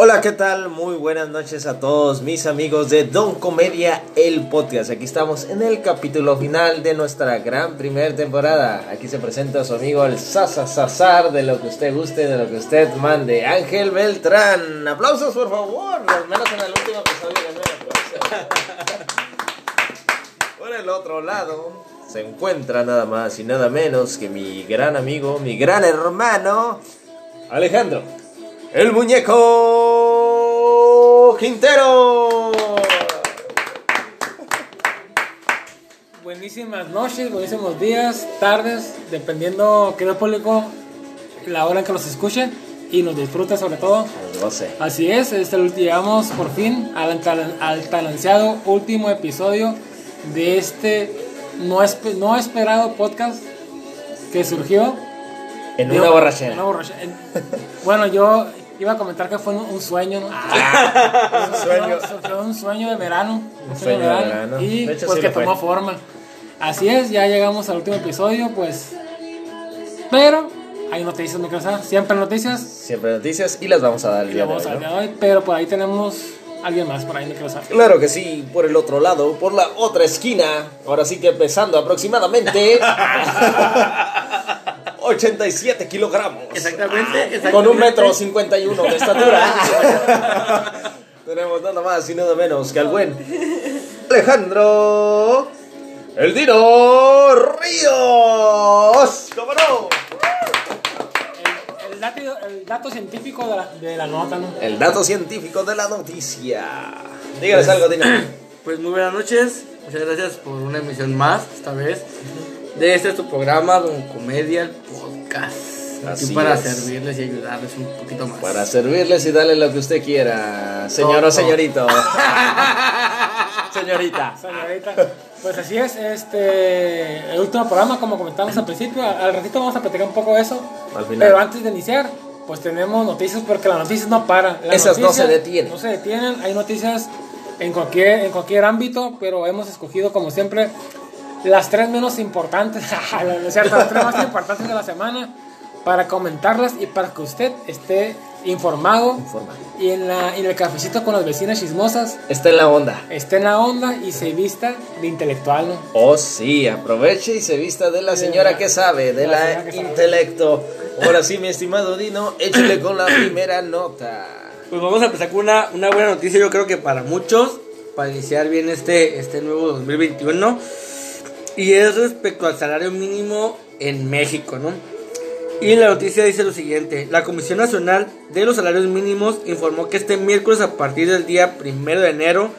Hola, ¿qué tal? Muy buenas noches a todos mis amigos de Don Comedia, el podcast. Aquí estamos en el capítulo final de nuestra gran primera temporada. Aquí se presenta su amigo el Sasa Sazar, de lo que usted guste, de lo que usted mande. Ángel Beltrán. Aplausos, por favor. Al menos en el último episodio Por el otro lado se encuentra nada más y nada menos que mi gran amigo, mi gran hermano, Alejandro. El muñeco Quintero. Buenísimas noches, buenísimos días, tardes, dependiendo qué público, la hora en que nos escuchen y nos disfruten sobre todo. No sé. Así es, este, llegamos por fin al, al tan ansiado último episodio de este no, esp no esperado podcast que surgió en una borrachera. Una borrachera. bueno, yo iba a comentar que fue un sueño, ¿no? Ah, un sueño. Fue un sueño de verano. Un sueño de verano. Y pues que tomó forma. Así es, ya llegamos al último episodio, pues. Pero hay noticias, ¿no quiero Siempre noticias. Siempre noticias y las vamos a dar el día, de hoy, hoy. Pero por ahí tenemos alguien más por ahí, no quiero saber. Claro que sí, por el otro lado, por la otra esquina. Ahora sí que empezando aproximadamente. 87 kilogramos. Exactamente, Con un metro 51 de estatura. Tenemos nada más y nada menos que al buen Alejandro. El Dino Ríos. ¿Cómo no? El, dato, el dato, científico de la, de la, nota, ¿no? El dato científico de la noticia. Dígales pues, algo, Dino. Pues muy buenas noches. Muchas gracias por una emisión más, esta vez de este tu programa, Don Comedia, el podcast. Así para servirles y ayudarles un poquito más. Para servirles y darle lo que usted quiera, señor o señorito. Señorita. Señorita. Pues así es, este el último programa, como comentamos al principio, al ratito vamos a platicar un poco de eso. Al final. Pero antes de iniciar, pues tenemos noticias porque las noticias no paran. Esas no se detienen. No se detienen, hay noticias en cualquier, en cualquier ámbito, pero hemos escogido como siempre las tres menos importantes, cierto? las tres más importantes de la semana para comentarlas y para que usted esté informado, y en, la, en el cafecito con las vecinas chismosas esté en la onda. Esté en la onda y se vista de intelectual. ¿no? Oh sí, aproveche y se vista de la señora que sabe, de la, intelecto. Ahora sí, mi estimado Dino, échale con la primera nota. Pues vamos a empezar con una, una buena noticia, yo creo que para muchos, para iniciar bien este, este nuevo 2021 y es respecto al salario mínimo en México, ¿no? Y la noticia dice lo siguiente, la Comisión Nacional de los Salarios Mínimos informó que este miércoles a partir del día primero de enero,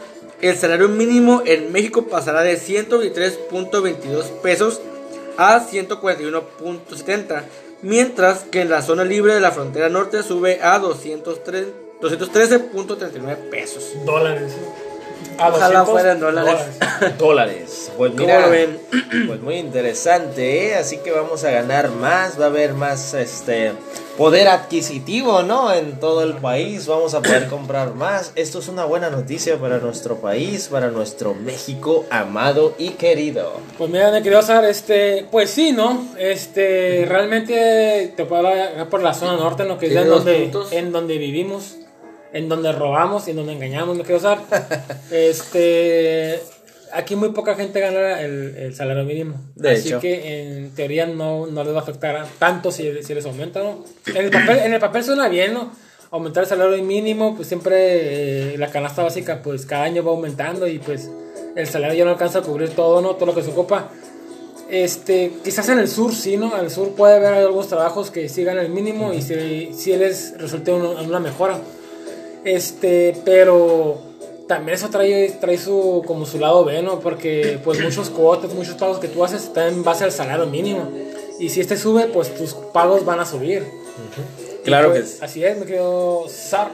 el salario mínimo en México pasará de 123.22 pesos a 141.70, mientras que en la zona libre de la frontera norte sube a 213.39 pesos. Dólares. Ojalá fueran dólares. Dólares. Pues mira, pues muy interesante, ¿eh? Así que vamos a ganar más, va a haber más este poder adquisitivo, ¿no? En todo el país vamos a poder comprar más. Esto es una buena noticia para nuestro país, para nuestro México amado y querido. Pues mira, usar este, pues sí, ¿no? Este, realmente te puedo hablar por la zona norte, ¿no? Que es donde, en donde vivimos en donde robamos y en donde engañamos, no quiero usar. este, aquí muy poca gente gana el, salario mínimo. De Así que en teoría no, no les va a afectar tanto si, si les aumenta, ¿no? En el, papel, en el papel suena bien, ¿no? Aumentar el salario mínimo, pues siempre eh, la canasta básica, pues cada año va aumentando y pues el salario ya no alcanza a cubrir todo, ¿no? Todo lo que se ocupa. Este, quizás en el sur sí, ¿no? En el sur puede haber algunos trabajos que sí ganan el mínimo y si, si les resulta una mejora. Este, pero también eso trae, trae su, como su lado B, ¿no? Porque pues muchos cuotas, muchos pagos que tú haces están en base al salario mínimo. Y si este sube, pues tus pagos van a subir. Claro pues, que sí. Así es, me quedo Sar.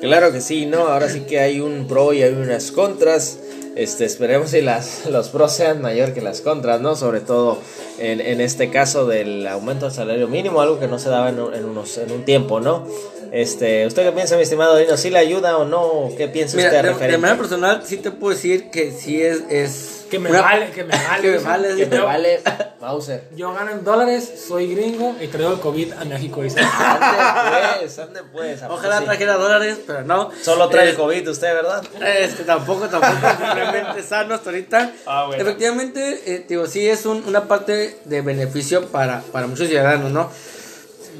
Claro que sí, ¿no? Ahora sí que hay un pro y hay unas contras. Este, esperemos que las, los pros sean mayor que las contras, ¿no? Sobre todo en, en este caso del aumento del salario mínimo, algo que no se daba en, un- en unos, en un tiempo, ¿no? Este, ¿Usted qué piensa, mi estimado Dino? ¿Sí le ayuda o no? ¿Qué piensa Mira, usted de, de referente? manera personal, sí te puedo decir que sí es. es Que me una- vale, que me vale. que me vale. Que Yo- vale Mauser. Yo gano en dólares, soy gringo y traigo el COVID a México. Dice. Ande pues, ande pues. ¿a poco Ojalá sí? trajera dólares, pero no. Solo trae Eh, el COVID usted, ¿verdad? Este, tampoco, tampoco, simplemente sano hasta ahorita. Ah, bueno. Efectivamente, eh, digo, sí es un- una parte de beneficio para, para muchos ciudadanos, ¿no?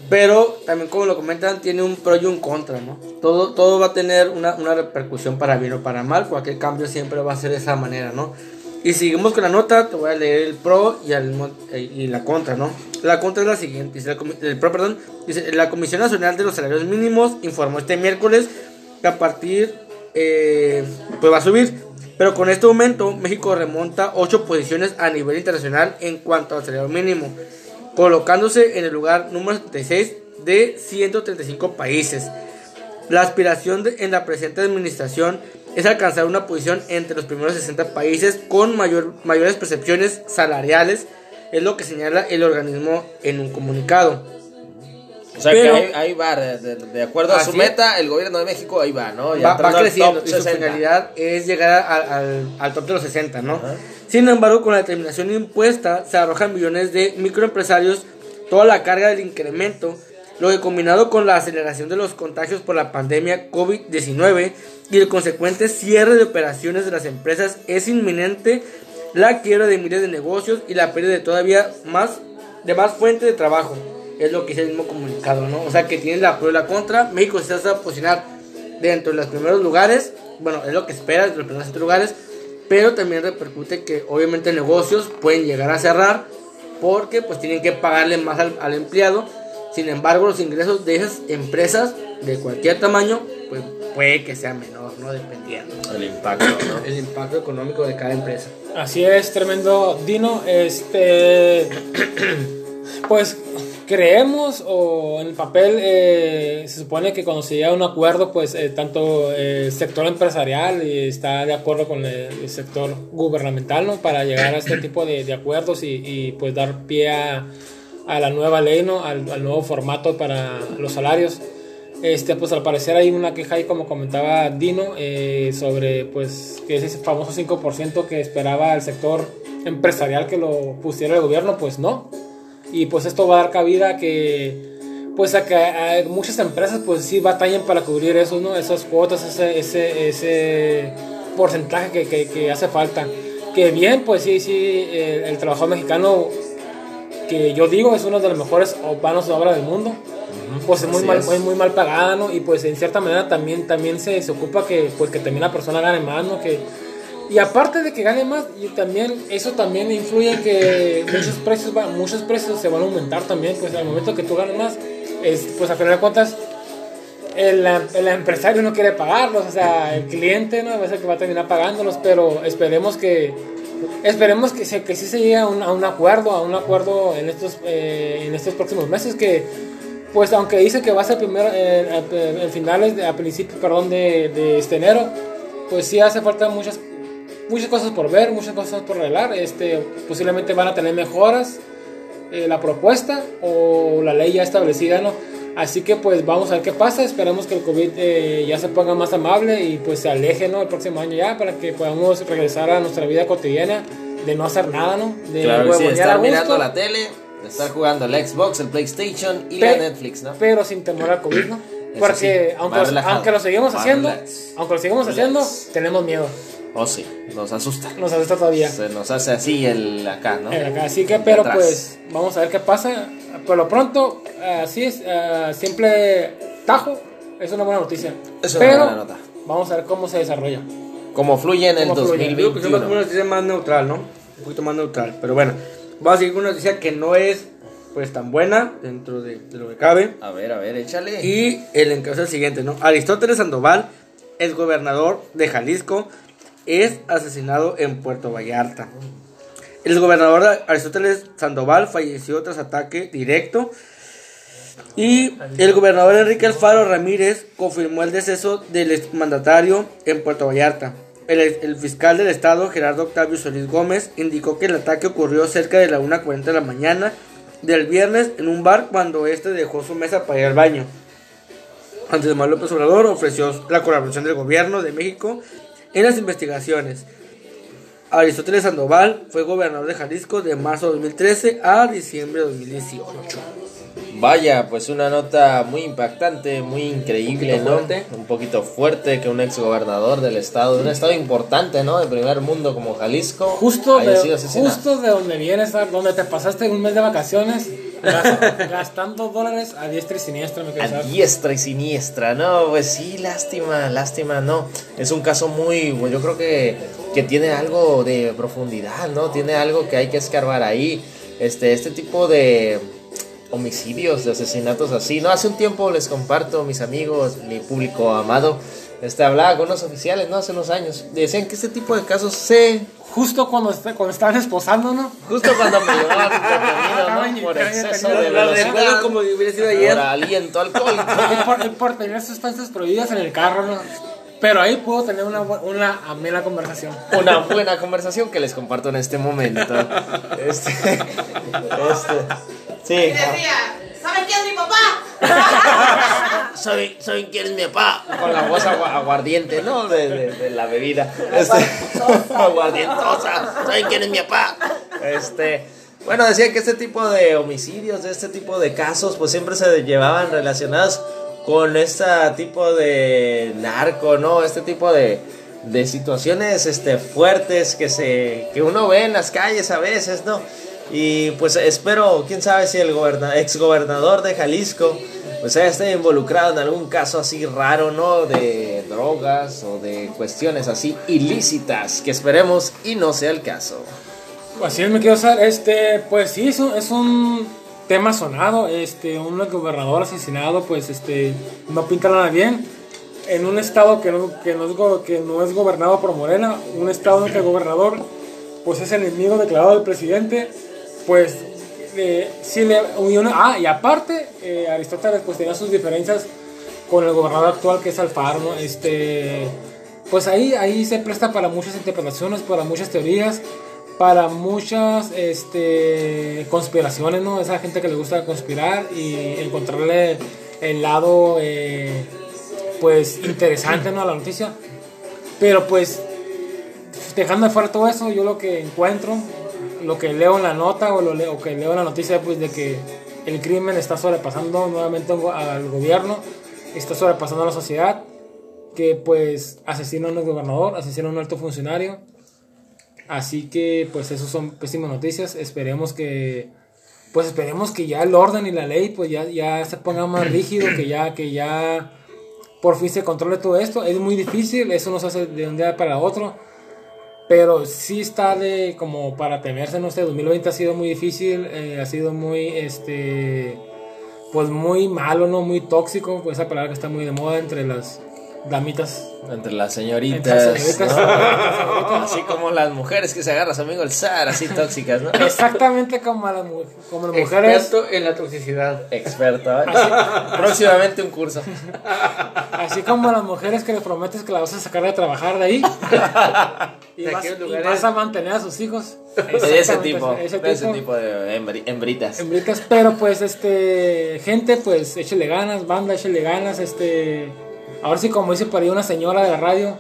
Pero también, como lo comentan, tiene un pro y un contra, ¿no? Todo, todo va a tener una, una repercusión para bien o para mal. Cualquier cambio siempre va a ser de esa manera, ¿no? Y seguimos con la nota, te voy a leer el pro y, al eh, y la contra, ¿no? La contra es la siguiente, dice la el pro, perdón, dice, la Comisión Nacional de los Salarios Mínimos informó este miércoles que a partir, eh, pues va a subir, pero con este aumento México remonta 8 posiciones a nivel internacional en cuanto al salario mínimo, colocándose en el lugar número 76 de 135 países. La aspiración de- en la presente administración es alcanzar una posición entre los primeros 60 países con mayor, mayores percepciones salariales, es lo que señala el organismo en un comunicado. O sea Pero- que ahí, ahí va, de, de- de acuerdo a su meta, el gobierno de México ahí va, ¿no? Ya Va, va creciendo y su 60. finalidad es llegar al, al- al top de los 60, ¿no? Sin embargo, con la determinación impuesta se arrojan millones de microempresarios toda la carga del incremento, lo que combinado con la aceleración de los contagios por la pandemia COVID-19 y el consecuente cierre de operaciones de las empresas es inminente la quiebra de miles de negocios y la pérdida de todavía más de más fuentes de trabajo. Es lo que dice el mismo comunicado, ¿no? O sea que tiene la pro y la contra. México se va a posicionar dentro de los primeros lugares. Bueno, es lo que espera dentro de los primeros 100 lugares. Pero también repercute que obviamente negocios pueden llegar a cerrar porque pues tienen que pagarle más al empleado. Sin embargo, los ingresos de esas empresas de cualquier tamaño pues puede que sea menor, ¿no? Dependiendo. El impacto, ¿no? El impacto económico de cada empresa. Así es, tremendo Dino. Este, pues creemos o en el papel eh, se supone que cuando se llega a un acuerdo, pues eh, tanto eh, el sector empresarial y está de acuerdo con el, el sector gubernamental, ¿no? Para llegar a este tipo de, de acuerdos y, y, pues dar pie a, a la nueva ley, ¿no? Al, al nuevo formato para los salarios. Este, pues al parecer hay una queja ahí, como comentaba Dino, eh, sobre pues que ese famoso 5% que esperaba el sector empresarial que lo pusiera el gobierno, pues no. Y pues esto va a dar cabida a que pues a que a muchas empresas pues sí batallen para cubrir eso, ¿no? Esas cuotas, ese, ese, ese porcentaje que, que, que hace falta. Que bien, pues sí, sí, el, el trabajador mexicano, que yo digo es uno de los mejores manos de obra del mundo pues es muy mal, es. muy, muy mal pagada, ¿no? Y pues en cierta manera también, también se, se ocupa que, pues, que también la persona gane más, ¿no? Que, y aparte de que gane más, y también eso también influye en que muchos precios, va- muchos precios se van a aumentar también, pues al momento que tú ganes más, es, pues a final de cuentas el, el empresario no quiere pagarlos, o sea, el cliente no a veces que va a terminar pagándolos, pero esperemos que esperemos que, se, que sí se llegue a un, a un acuerdo, a un acuerdo en estos eh, en estos próximos meses que pues aunque dice que va a ser primero eh, a, a finales de, a principios perdón de, de este enero, pues sí hace falta muchas muchas cosas por ver, muchas cosas por arreglar, este posiblemente van a tener mejoras eh, la propuesta o la ley ya establecida, ¿no? Así que pues vamos a ver qué pasa, esperemos que el COVID eh, ya se ponga más amable y pues se aleje, ¿no? El próximo año ya para que podamos regresar a nuestra vida cotidiana de no hacer nada, ¿no? De Claro, sí, estar mirando la tele, estar jugando el Xbox, el PlayStation y Pe- la Netflix, ¿no? Pero sin temor al COVID, ¿no? Porque sí, aunque, aunque lo seguimos haciendo, aunque lo seguimos haciendo, tenemos miedo. Oh, sí, nos asusta. Nos asusta todavía. Se nos hace así el acá, ¿no? Eh, acá. Así que, El pero atrás. pues, vamos a ver qué pasa. Por lo pronto, así es, eh, simple tajo, es una buena noticia. Es una pero buena nota. vamos a ver cómo se desarrolla. Como fluye en el ¿Cómo fluye? Digo que es una 2021. noticia más neutral, ¿no? Un poquito más neutral. Pero bueno, vamos a seguir con una noticia que no es pues tan buena dentro de, de lo que cabe. A ver, a ver, échale. Y el encabezado es el siguiente, ¿no? Aristóteles Sandoval, el gobernador de Jalisco, es asesinado en Puerto Vallarta. El gobernador Aristóteles Sandoval falleció tras ataque directo. Y el gobernador Enrique Alfaro Ramírez confirmó el deceso del exmandatario en Puerto Vallarta. el, el fiscal del estado, Gerardo Octavio Solís Gómez, indicó que el ataque ocurrió cerca de la 1.40 de la mañana del viernes en un bar cuando este dejó su mesa para ir al baño. Andrés Manuel López Obrador ofreció la colaboración del gobierno de México en las investigaciones. Aristóteles Sandoval fue gobernador de Jalisco de marzo de 2013 a diciembre de 2018. Vaya, pues una nota muy impactante, muy increíble, Un poquito ¿no? fuerte. Un poquito fuerte que un exgobernador del estado, de un estado importante, ¿no? De primer mundo como Jalisco, Justo haya de, justo de donde vienes, donde te pasaste un mes de vacaciones gastando dólares a diestra y siniestra, me a diestra y siniestra, no, pues sí, lástima, lástima, no. Es un caso muy, pues yo creo que, que tiene algo de profundidad, ¿no? Tiene algo que hay que escarbar ahí. Este, este tipo de homicidios, de asesinatos así, ¿no? Hace un tiempo les comparto, mis amigos, mi público amado, este, hablaba con unos oficiales, ¿no? Hace unos años. Decían que este tipo de casos se... Justo cuando, est- cuando estaban esposando, ¿no? Justo cuando me llevaban detenido, ¿no? Por exceso de velocidad. como si hubiera sido ayer. Por aliento alcohólico. Por, por tener sustancias prohibidas en el carro, ¿no? Pero ahí pudo tener una, una amena conversación. una buena conversación que les comparto en este momento. Este, este, sí. Y decía, ¿saben quién es mi papá? Soy, soy quién es mi papá. Con la voz agua- aguardiente, ¿no? De, de- de la bebida. Este, aguardientosa. Soy quién es mi papá. Este. Bueno, decían que este tipo de homicidios, de este tipo de casos, pues siempre se llevaban relacionados con este tipo de narco, ¿no? Este tipo de, de situaciones este, fuertes que, se, que uno ve en las calles a veces, ¿no? Y pues espero, quién sabe si el goberna, exgobernador de Jalisco pues haya estado involucrado en algún caso así raro, ¿no? De drogas o de cuestiones así ilícitas, que esperemos y no sea el caso. Así es, me quiero usar. Este, pues sí, es un, tema sonado. Este, un gobernador asesinado, pues este, no pinta nada bien. En un estado que no, que no, es, que gobernado por Morena, un estado en el que el gobernador, pues es enemigo declarado del presidente, pues eh, sí le. y una- ah, y aparte, eh, Aristóteles pues tenía sus diferencias con el gobernador actual que es Alfaro. Este, pues ahí, ahí se presta para muchas interpretaciones, para muchas teorías, para muchas este, conspiraciones, ¿no? Esa gente que le gusta conspirar y encontrarle el lado, eh, pues, interesante, ¿no? A la noticia. Pero pues, dejando de fuera todo eso, yo lo que encuentro, lo que leo en la nota o lo leo, o que leo en la noticia, pues, de que el crimen está sobrepasando nuevamente al gobierno, está sobrepasando a la sociedad, que pues asesina a un gobernador, asesina a un alto funcionario. Así que pues eso son pésimas noticias. Esperemos que pues esperemos que ya el orden y la ley pues ya, ya se ponga más rígido, que ya que ya por fin se controle todo esto. Es muy difícil, eso no se hace de un día para otro. Pero sí está de como para temerse, no sé, 2020 ha sido muy difícil, eh, ha sido muy, este, pues muy malo, ¿no? Muy tóxico, pues esa palabra que está muy de moda entre las damitas. Entre las señoritas, Entre las señoritas. ¿no? Así como las mujeres que se agarran su amigo el zar, así tóxicas, ¿no? Exactamente como, a las, mu- como las mujeres. Experto en la toxicidad. Experto, ¿eh? Próximamente un curso. Así como a las mujeres que les prometes que la vas a sacar de trabajar de ahí. y, vas, y vas a mantener a sus hijos. De ese tipo, ese de ese tipo. tipo de hembri- hembritas. Hembritas, pero pues este gente pues échele ganas, banda, échele ganas, este ahora sí como dice por ahí una señora de la radio,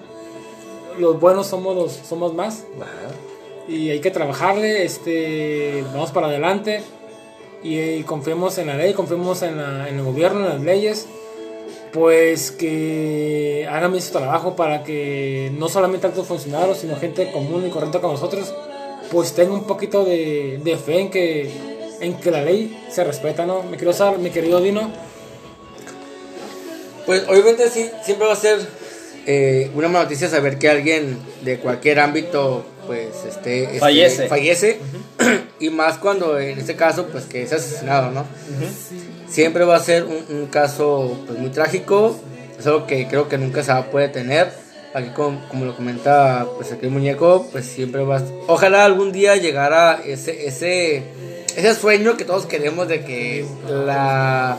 los buenos somos los somos más Ajá. y hay que trabajarle, este vamos para adelante y, y confiemos en la ley, confiemos en, la- en el gobierno, en las leyes, pues que hagan bien su trabajo para que no solamente altos funcionarios, sino gente común y corriente como nosotros, pues tenga un poquito de, de fe en que, en que la ley se respeta, ¿no? Me quiero usar, mi querido Dino. Pues obviamente sí, siempre va a ser eh, una mala noticia saber que alguien de cualquier ámbito pues este, este, Fallece. fallece y más cuando en este caso pues que es asesinado, ¿no? Siempre va a ser un, un caso pues muy trágico, es algo que creo que nunca se poder tener. Aquí como, como lo comenta pues aquí el muñeco, pues siempre va a- ojalá algún día llegara ese ese ese sueño que todos queremos de que la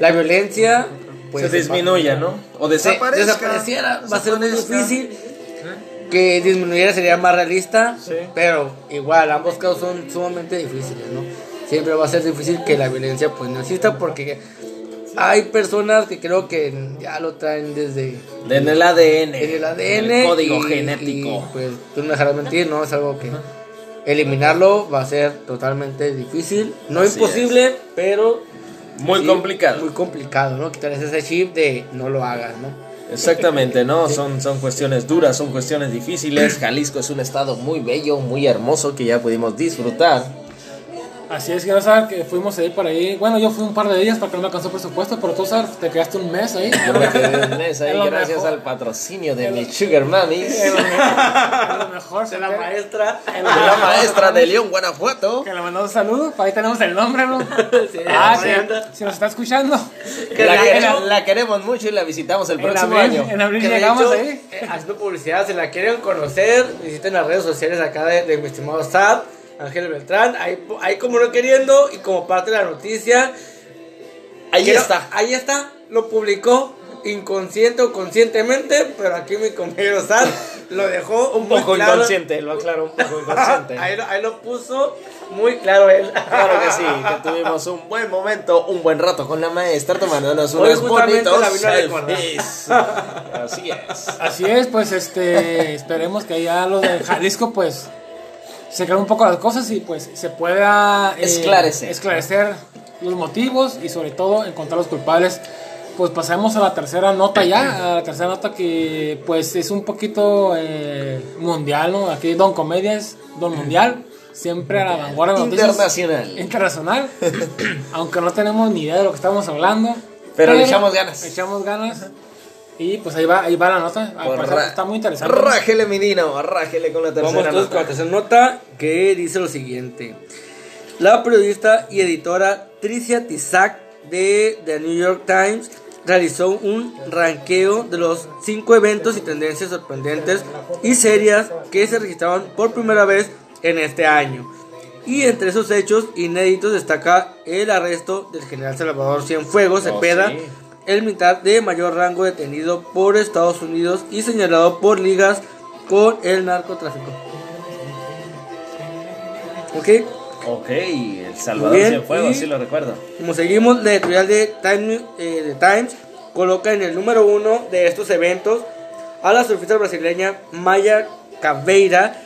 la violencia pues se disminuya, ¿no? O desaparezca. desapareciera, va a ser muy difícil. Que disminuyera sería más realista, Sí. pero igual ambos casos son sumamente difíciles, ¿no? Siempre va a ser difícil que la violencia pues no exista porque hay personas que creo que ya lo traen desde En el ADN. en el ADN, el código y- genético. y, pues tú no me dejarás mentir, ¿no? Es algo que eliminarlo va a ser totalmente difícil, no Así imposible, pero Muy sí, complicado. Muy complicado, ¿no? Quitarles ese chip de no lo hagas, ¿no? Exactamente, ¿no? Son, son cuestiones duras, son cuestiones difíciles. Jalisco es un estado muy bello, muy hermoso que ya pudimos disfrutar. Así es, que no sabes que fuimos ahí por ahí. Bueno, yo fui un par de días porque no me alcanzó presupuesto, pero tú sabes, te quedaste un mes ahí. Yo me quedé un mes Es ahí gracias mejor. al patrocinio de mi Sugar. Es lo mejor- es lo mejor. De la que- maestra. es de la maestra de León, Guanajuato. Que le mandamos un saludo, para ahí tenemos el nombre, ¿no? ah, que, si nos está escuchando. Que la, queremos, la queremos mucho y la visitamos el en próximo abril, año. en abril Que llegamos hecho, ahí. eh, haciendo publicidad, si la quieren conocer, visiten las redes sociales acá de, de mi estimado Sad, Ángel Beltrán, ahí, ahí como no queriendo y como parte de la noticia. Ahí Quiero- está. Ahí está, lo publicó inconsciente o conscientemente, pero aquí mi compañero Sad lo dejó Un poco claro. inconsciente, lo aclaro, un poco inconsciente. ahí, lo, ahí lo puso muy claro él. Claro que sí, que tuvimos un buen momento, un buen rato con la maestra tomándonos unos bonitos la selfies. Así es. Así es, pues este, esperemos que ya los de Jalisco, pues, se aclaren un poco las cosas y pues se pueda eh, Esclarecer. esclarecer los motivos y sobre todo encontrar los culpables. Pues pasemos a la tercera nota ya, a la tercera nota que pues es un poquito eh, mundial, ¿no? Aquí Don Comedia es Don Mundial, siempre a la vanguardia de noticias. Internacional. Internacional, aunque no tenemos ni idea de lo que estamos hablando. Pero le echamos ganas. Echamos ganas. Y pues ahí va, ahí va la nota. Parecer ra- está muy interesante. Rájele, menino, rájele con la Vamos tercera entonces con la nota. tercera nota que dice lo siguiente. La periodista y editora Tricia Tisac de The New York Times realizó un ranqueo de los cinco eventos y tendencias sorprendentes y serias que se registraron por primera vez en este año. Y entre esos hechos inéditos destaca el arresto del general Salvador Cienfuegos Cepeda, sí. El militar de mayor rango detenido por Estados Unidos y señalado por ligas con el narcotráfico. ¿Ok? Ok, El Salvador bien, y- sí lo recuerdo. Como seguimos, la editorial de Time, eh, de Times coloca en el número uno de estos eventos a la surfista brasileña Maya Caveira,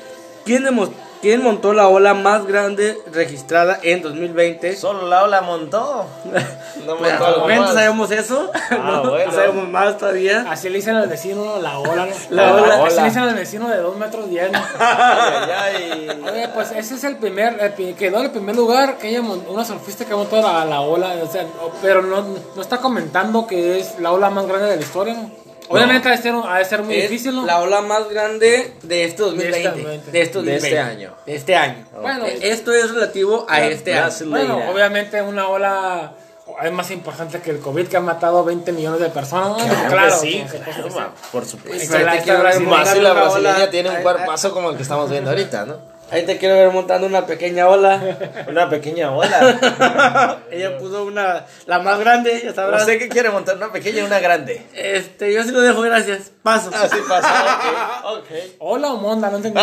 quien, demos- quien montó la ola más grande registrada en 2020. Solo la ola montó. No montó al algo momento más. sabemos eso, Ah, no, bueno. sabemos más todavía. Así le dicen al vecino la ola, ¿no? La ola. Así le dicen al vecino de 2 metros 10, ¿no? Ay, ay, ay. Oye, pues ese es el primer, el quedó en el primer lugar que ella una surfista que montó la, la ola, o sea, pero no, no está comentando que es la ola más grande de la historia, ¿no? Obviamente ha de ser, ha de ser muy Es difícil, ¿no? la ola más grande de este 2020. De este 2020. De este, De este 2020. año. De este año. Bueno, Eh, Esto es relativo a La este año. brasileña. Bueno, obviamente una ola es más importante que el COVID que ha matado 20 millones de personas, ¿no? Claro, que sí, por supuesto claro, que sí. ma, por supuesto. Más si la brasileña ola. tiene un cuerpazo como el que estamos viendo ahorita, ¿no? Ahí te quiero ver montando una pequeña ola. Una pequeña ola. Ella puso una, la más grande, ya sabrás. ¿Usted qué quiere montar? ¿Una pequeña y una grande? Este, yo sí lo dejo, gracias. Paso. Así pasa, ok, ok. Ola o monda, no entendí.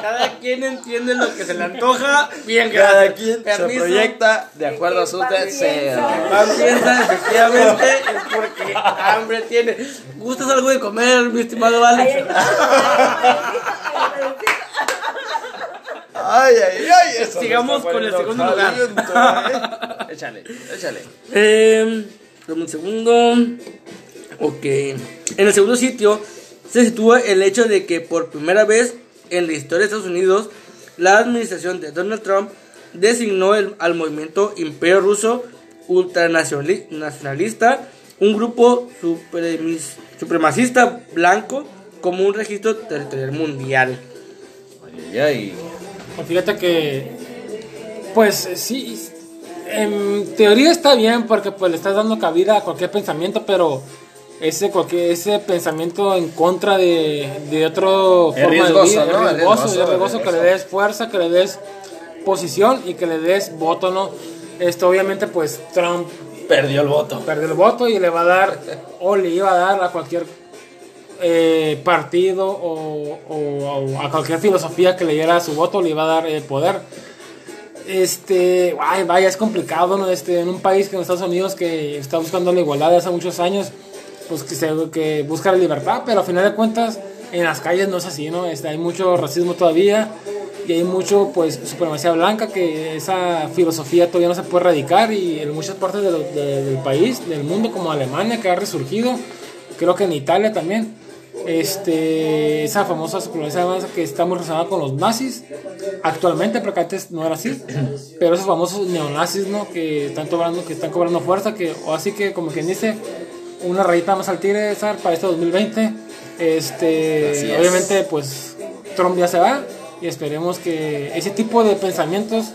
Cada quien entiende lo que se le antoja. Bien, Cada gracias. quien se Permiso. proyecta de acuerdo a sus deseos. Pan piensa, efectivamente, es porque hambre tiene. ¿Gustas algo de comer, mi estimado Alex? Ay, ay, ay. Eso Sigamos con el segundo lugar. ¿eh? Échale, échale. Eh, dame un segundo. Ok. En el segundo sitio se sitúa el hecho de que por primera vez en la historia de Estados Unidos, la administración de Donald Trump designó el- al movimiento Imperio Ruso ultranacionalista, un grupo supremis- supremacista blanco, como un registro territorial mundial. Ay, ay. Pues Fíjate que, pues sí, en teoría está bien porque pues le estás dando cabida a cualquier pensamiento, pero ese cualquier ese pensamiento en contra de, de otro forma riesgoso, de vida, ¿no? es riesgoso, Es es riesgoso que le riesgoso. des fuerza, que le des posición y que le des voto, ¿no? Esto obviamente pues Trump Perdió el voto. perdió el voto y le va a dar o le iba a dar a cualquier eh, partido o, o- a cualquier filosofía que le diera su voto le iba a dar eh, poder. Este, ay, vaya, es complicado, ¿no? Este, en un país en Estados Unidos que está buscando la igualdad desde hace muchos años, pues que, que busca la libertad, pero a final de cuentas en las calles no es así, ¿no? Este, hay mucho racismo todavía y hay mucho, pues, supremacía blanca, que esa filosofía todavía no se puede erradicar y en muchas partes de- del país, del mundo, como Alemania, que ha resurgido, creo que en Italia también, este, esa famosa blanca que está muy relacionada con los nazis, actualmente, porque antes no era así, pero esos famosos neonazis, ¿no? Que están cobrando, que están cobrando fuerza, que, o así que, como quien dice, una rayita más al tigre, para este 2020. Este, obviamente, pues Trump ya se va y esperemos que ese tipo de pensamientos,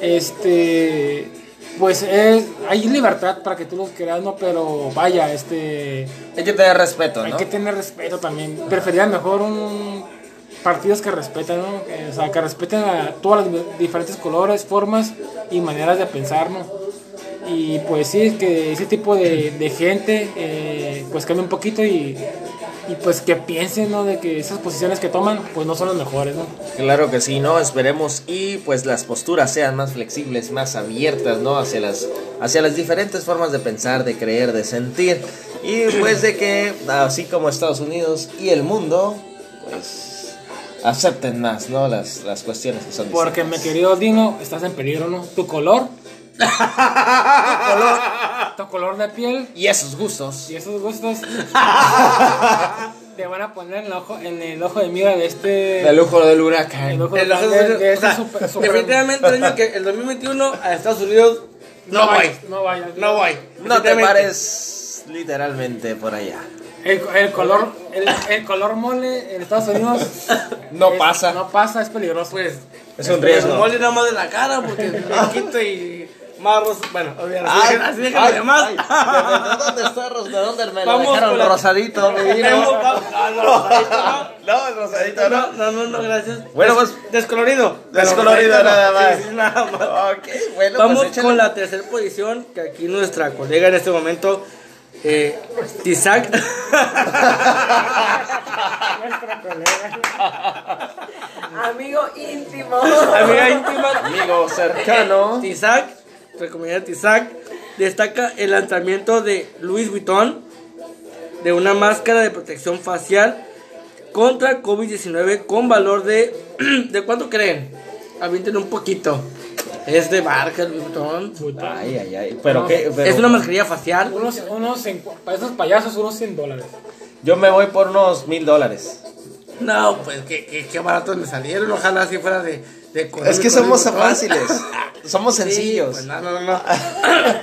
este, pues es, hay libertad para que tú los creas, ¿no? Pero vaya, este, Hay que tener respeto, hay ¿no? que tener respeto también. Preferiría mejor un partidos que respeten, ¿no? O sea, que respeten a todas las diferentes colores, formas y maneras de pensar, ¿no? Y pues sí, que ese tipo de, de gente eh, pues cambie un poquito y, y pues que piensen, ¿no? De que esas posiciones que toman pues no son las mejores, ¿no? Claro que sí, ¿no? Esperemos y pues las posturas sean más flexibles, más abiertas, ¿no? Hacia las, hacia las diferentes formas de pensar, de creer, de sentir. Y pues de que, así como Estados Unidos y el mundo, pues acepten más, ¿no? Las, las cuestiones que son Porque mi distintas. querido Dino, estás en peligro, ¿no? Tu color, tu color, tu color de piel Y esos gustos. y esos gustos te van a poner en el ojo, en el ojo de mira de este... Del lujo del el huracán. ojo de, El- de- de o este sea, super- super- definitivamente el año que el 2021 a Estados Unidos no, voy. vayas, no vayas. No voy. No te pares literalmente por allá. El, el color el, el color mole en Estados Unidos No es- pasa. no pasa, es peligroso. Pues Es un el riesgo. mole nada más de la cara porque me quito y más ros- bueno, olvídalo, así Ay, de más. ay, ¿De de dónde está Ros- ¿De dónde me lo Vamos dejaron rosadito? vamos, ah, no, rosadito, no. No, el rosadito no. No, no, no, gracias. Bueno, pues- descolorido. Descolorido Pero nada más. no. Sí, sí, nada más. Ok, bueno, Vamos pues échale. con la tercera posición, que aquí nuestra colega en este momento, eh, Tizac. Amigo íntimo. Amiga íntima. Amigo cercano. Tizac, nuestra comunidad Tizac, destaca el lanzamiento de Louis Vuitton de una máscara de protección facial contra COVID-19 con valor de... ¿De cuánto creen? Avienten un poquito. Es de marca Louis Vuitton. Ay, ay, ay. Pero qué. Pero Es una mascarilla facial. Unos, unos, para esos payasos, unos 100 dólares. Yo me voy por unos mil dólares. No, pues qué, qué, qué baratos me salieron. Ojalá así fuera de Es que somos fáciles. Somos Sí, sencillos. pues no, no, no.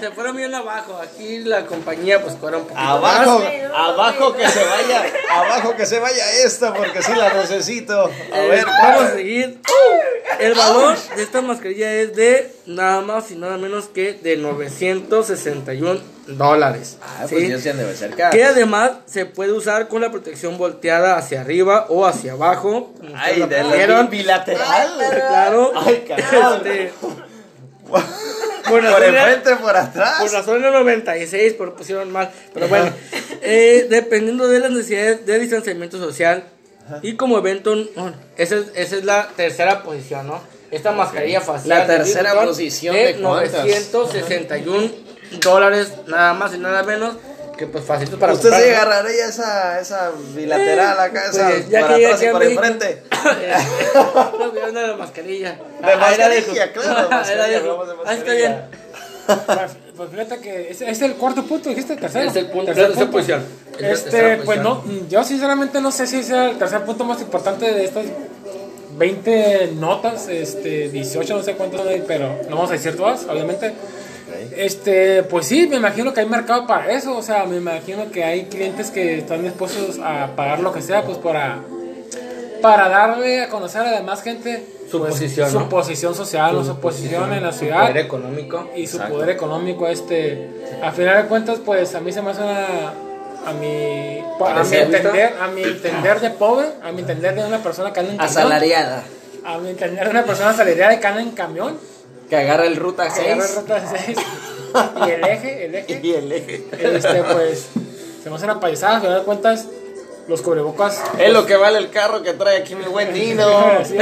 Se fuera bien abajo. Aquí la compañía pues cobra un poquito Abajo, más. abajo que se vaya, abajo que se vaya esta porque sí la necesito. A Eh, ver, vamos a seguir. El valor de esta mascarilla es de nada más y nada menos que de 961 dólares. Ah, ¿sí? pues ya se debe cercar. Que además se puede usar con la protección volteada hacia arriba o hacia abajo. Ay, de la bilateral. Claro. Ay. Este, Por por enfrente, por atrás. por razón era 96, pero pusieron mal. Pero bueno, eh, dependiendo de las necesidades de distanciamiento social y como evento, esa es, esa es la tercera posición, ¿no? Esta mascarilla facial. La de tercera posición de de cuántas? 961 dólares, nada más y nada menos. Que pues facilito para Usted comprar, se ¿no? agarraría esa, esa bilateral acá, esa Pues, ya para que llegué atrás y aquí a por México. enfrente. no, pero no la mascarilla. De Ah, era mascarilla, su- claro, mascarilla, de de Ah, está mascarilla. bien. Pues, pues fíjate que es, es el cuarto punto, dijiste, tercero. Es el punto, Tercer punto. posición. Este, tercera pues no, yo sinceramente no sé si sea el tercer punto más importante de estas 20 notas, este, 18, no sé cuántas pero no vamos a decir todas, obviamente. Este, pues sí, me imagino que hay mercado para eso, o sea, me imagino que hay clientes que están dispuestos a pagar lo que sea, pues para, para darle a conocer a la demás gente Su pues, posición, su ¿no? posición social o su posición en la ciudad Poder económico. y su Exacto. poder económico este a final de cuentas pues a mí se me hace una a mi a mi entender a mi entender de pobre a mi entender de una persona que anda en camión Asalariada. a mi entender de una persona asalariada que anda en camión Que agarra el ruta que agarra 6 ruta 6 y el eje el eje. Y el eje. este pues se me hace una payasada a final de cuentas los cubrebocas. Es lo que vale el carro que trae aquí mi buen Dino. Sí.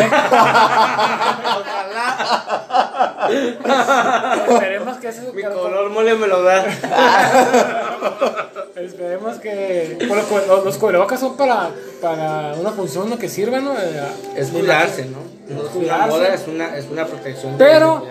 Esperemos que eso Mi color mole me lo da. Esperemos que. Bueno, los, los cubrebocas son para, para una función ¿no? que sirvan, ¿no? Eh, Es cuidarse. ¿no? Es una Cuidarse. moda, es una, es una protección. de Pero.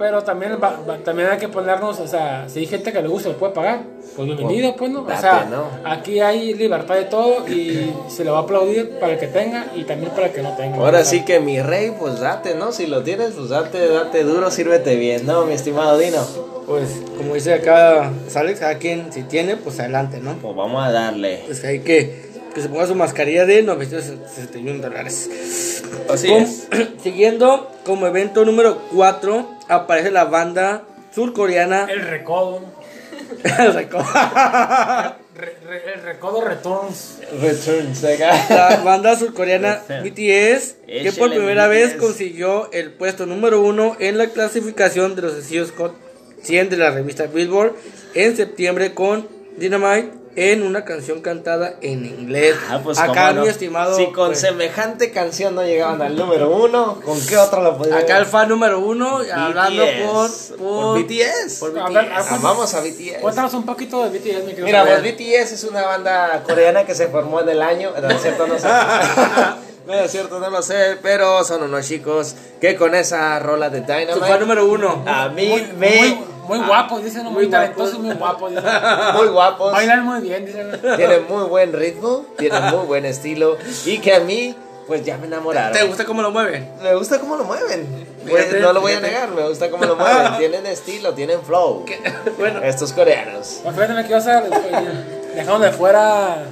Pero también, va- va- también hay que ponernos, o sea, si hay gente que le gusta, lo puede pagar, pues bienvenido, pues, ¿no? O sea, aquí hay libertad de todo y se le va a aplaudir para el que tenga y también para el que no tenga. Ahora sí que mi rey, pues date, ¿no? Si lo tienes, pues date, date duro, sírvete bien, ¿no, mi estimado Dino? Pues, como dice acá Alex, cada quien si tiene, pues adelante, ¿no? Pues vamos a darle. Pues hay que que se ponga su mascarilla de 961 dólares. Así es. Siguiendo, como evento número 4, aparece la banda surcoreana El recodo, El Recodo. re- re- el recodo returns. Returns acá. La banda surcoreana BTS, que por primera vez consiguió el puesto número uno en la clasificación de los sencillos Hot 100 de la revista Billboard en septiembre con Dynamite en una canción cantada en inglés. Ah, pues Acá no. mi estimado. Si con pues, semejante canción no llegaban al número uno, ¿con qué otra lo podían acá el fan número uno, hablando por, BTS. por, BTS. por A BTS. ver, a- Amamos a BTS. Cuéntanos un poquito de BTS, mi querido. Mira, pues BTS es una banda coreana que se formó en el año. No es cierto, no sé. No es cierto, no lo sé, pero son unos chicos que con esa rola de Su fan Dynamite número uno. a mí muy, me muy, muy guapos, dicen, muy, muy talentosos, muy guapos. dicen. muy guapos, Bailan muy bien, dicen. tienen muy buen ritmo, tienen muy buen estilo y que a mí pues ya me enamoraron. ¿Te gusta cómo lo mueven? Me gusta cómo lo mueven. Pues, no lo voy a negar, me gusta cómo lo mueven. Tienen estilo, tienen flow. Bueno, Estos coreanos. Pues fíjate, me quiero hacer, dejando de fuera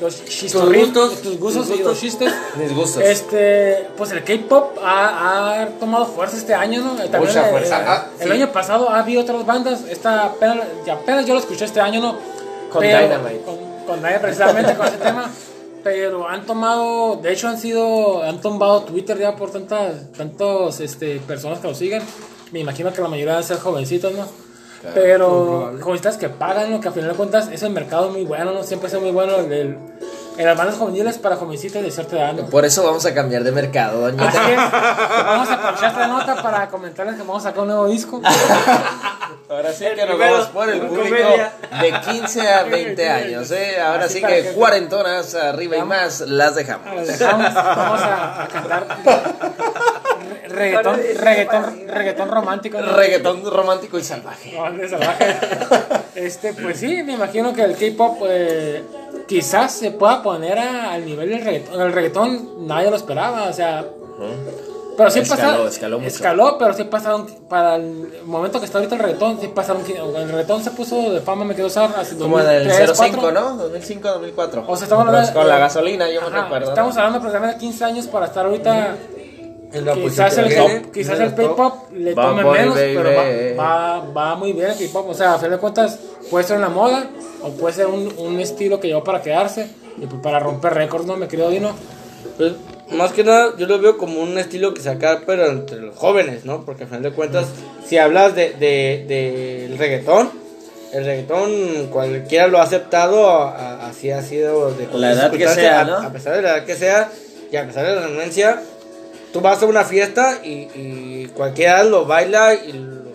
los chistorritos, gustos, tus gustos tus y los gustos. chistes. Mis gustos. Este, pues el K-pop ha, ha tomado fuerza este año, ¿no? También Mucha el- fuerza. El, Ah, el sí. año pasado ha habido otras bandas. Esta apenas, apenas yo lo escuché este año, ¿no? Con Dynamite. Con, con Dynamite, precisamente con ese tema. Pero han tomado, de hecho han sido, han tomado Twitter ya por tantas, tantos este, personas que lo siguen. Me imagino que la mayoría deben ser jovencitos, ¿no? Pero jovencitas que pagan, ¿no? Que a final de cuentas es el mercado muy bueno, ¿no? Siempre es muy bueno el, el, en las bandas juveniles para jovencitas de cierta edad, ¿no? Por eso vamos a cambiar de mercado, doña. Así es. Vamos a aprovechar esta nota para comentarles que vamos a sacar un nuevo disco. Ahora sí que nos vamos por el público comedia. de 15 a 20 años, ¿eh? Ahora Así sí que que- cuarentonas arriba y más las dejamos. Lo dejamos, vamos a, a cantar reggaetón, reggaetón, reggaetón romántico. ¿no? Reggaetón romántico y salvaje. No, de salvaje. Este, pues sí, me imagino que el K-pop eh, quizás se pueda poner a- al nivel del reggaetón. El reggaetón nadie lo esperaba, o sea. Pero sí Escaló, pasaron. escaló mucho. escaló, pero sí pasaron. Para el momento que está ahorita el reggaetón, sí pasaron. El reggaetón se puso de fama, me quedó usar hace Como en el 2003, 05, 2004. ¿no? 2005, 2004. O sea, estamos Pues hablando- con la gasolina, yo me recuerdo. Estamos ¿no? hablando aproximadamente de 15 años para estar ahorita. En la Quizás el, que- quizás el top. K-pop le Va tome menos, baby. pero va, va, va muy bien el K-pop. O sea, a fin de cuentas, puede ser una moda o puede ser un, un estilo que llegó para quedarse y pues para romper récords, ¿no? Me querido Dino. Pues, más que nada, yo lo veo como un estilo que sacar, pero entre los jóvenes, ¿no? Porque al final de cuentas, si hablas de, de, del reggaetón, el reggaetón cualquiera lo ha aceptado, a- a- así ha sido de La edad que sea, a- ¿no? A, pesar de la edad que sea, y a pesar de la renuncia, tú vas a una fiesta y, y cualquiera lo baila y lo,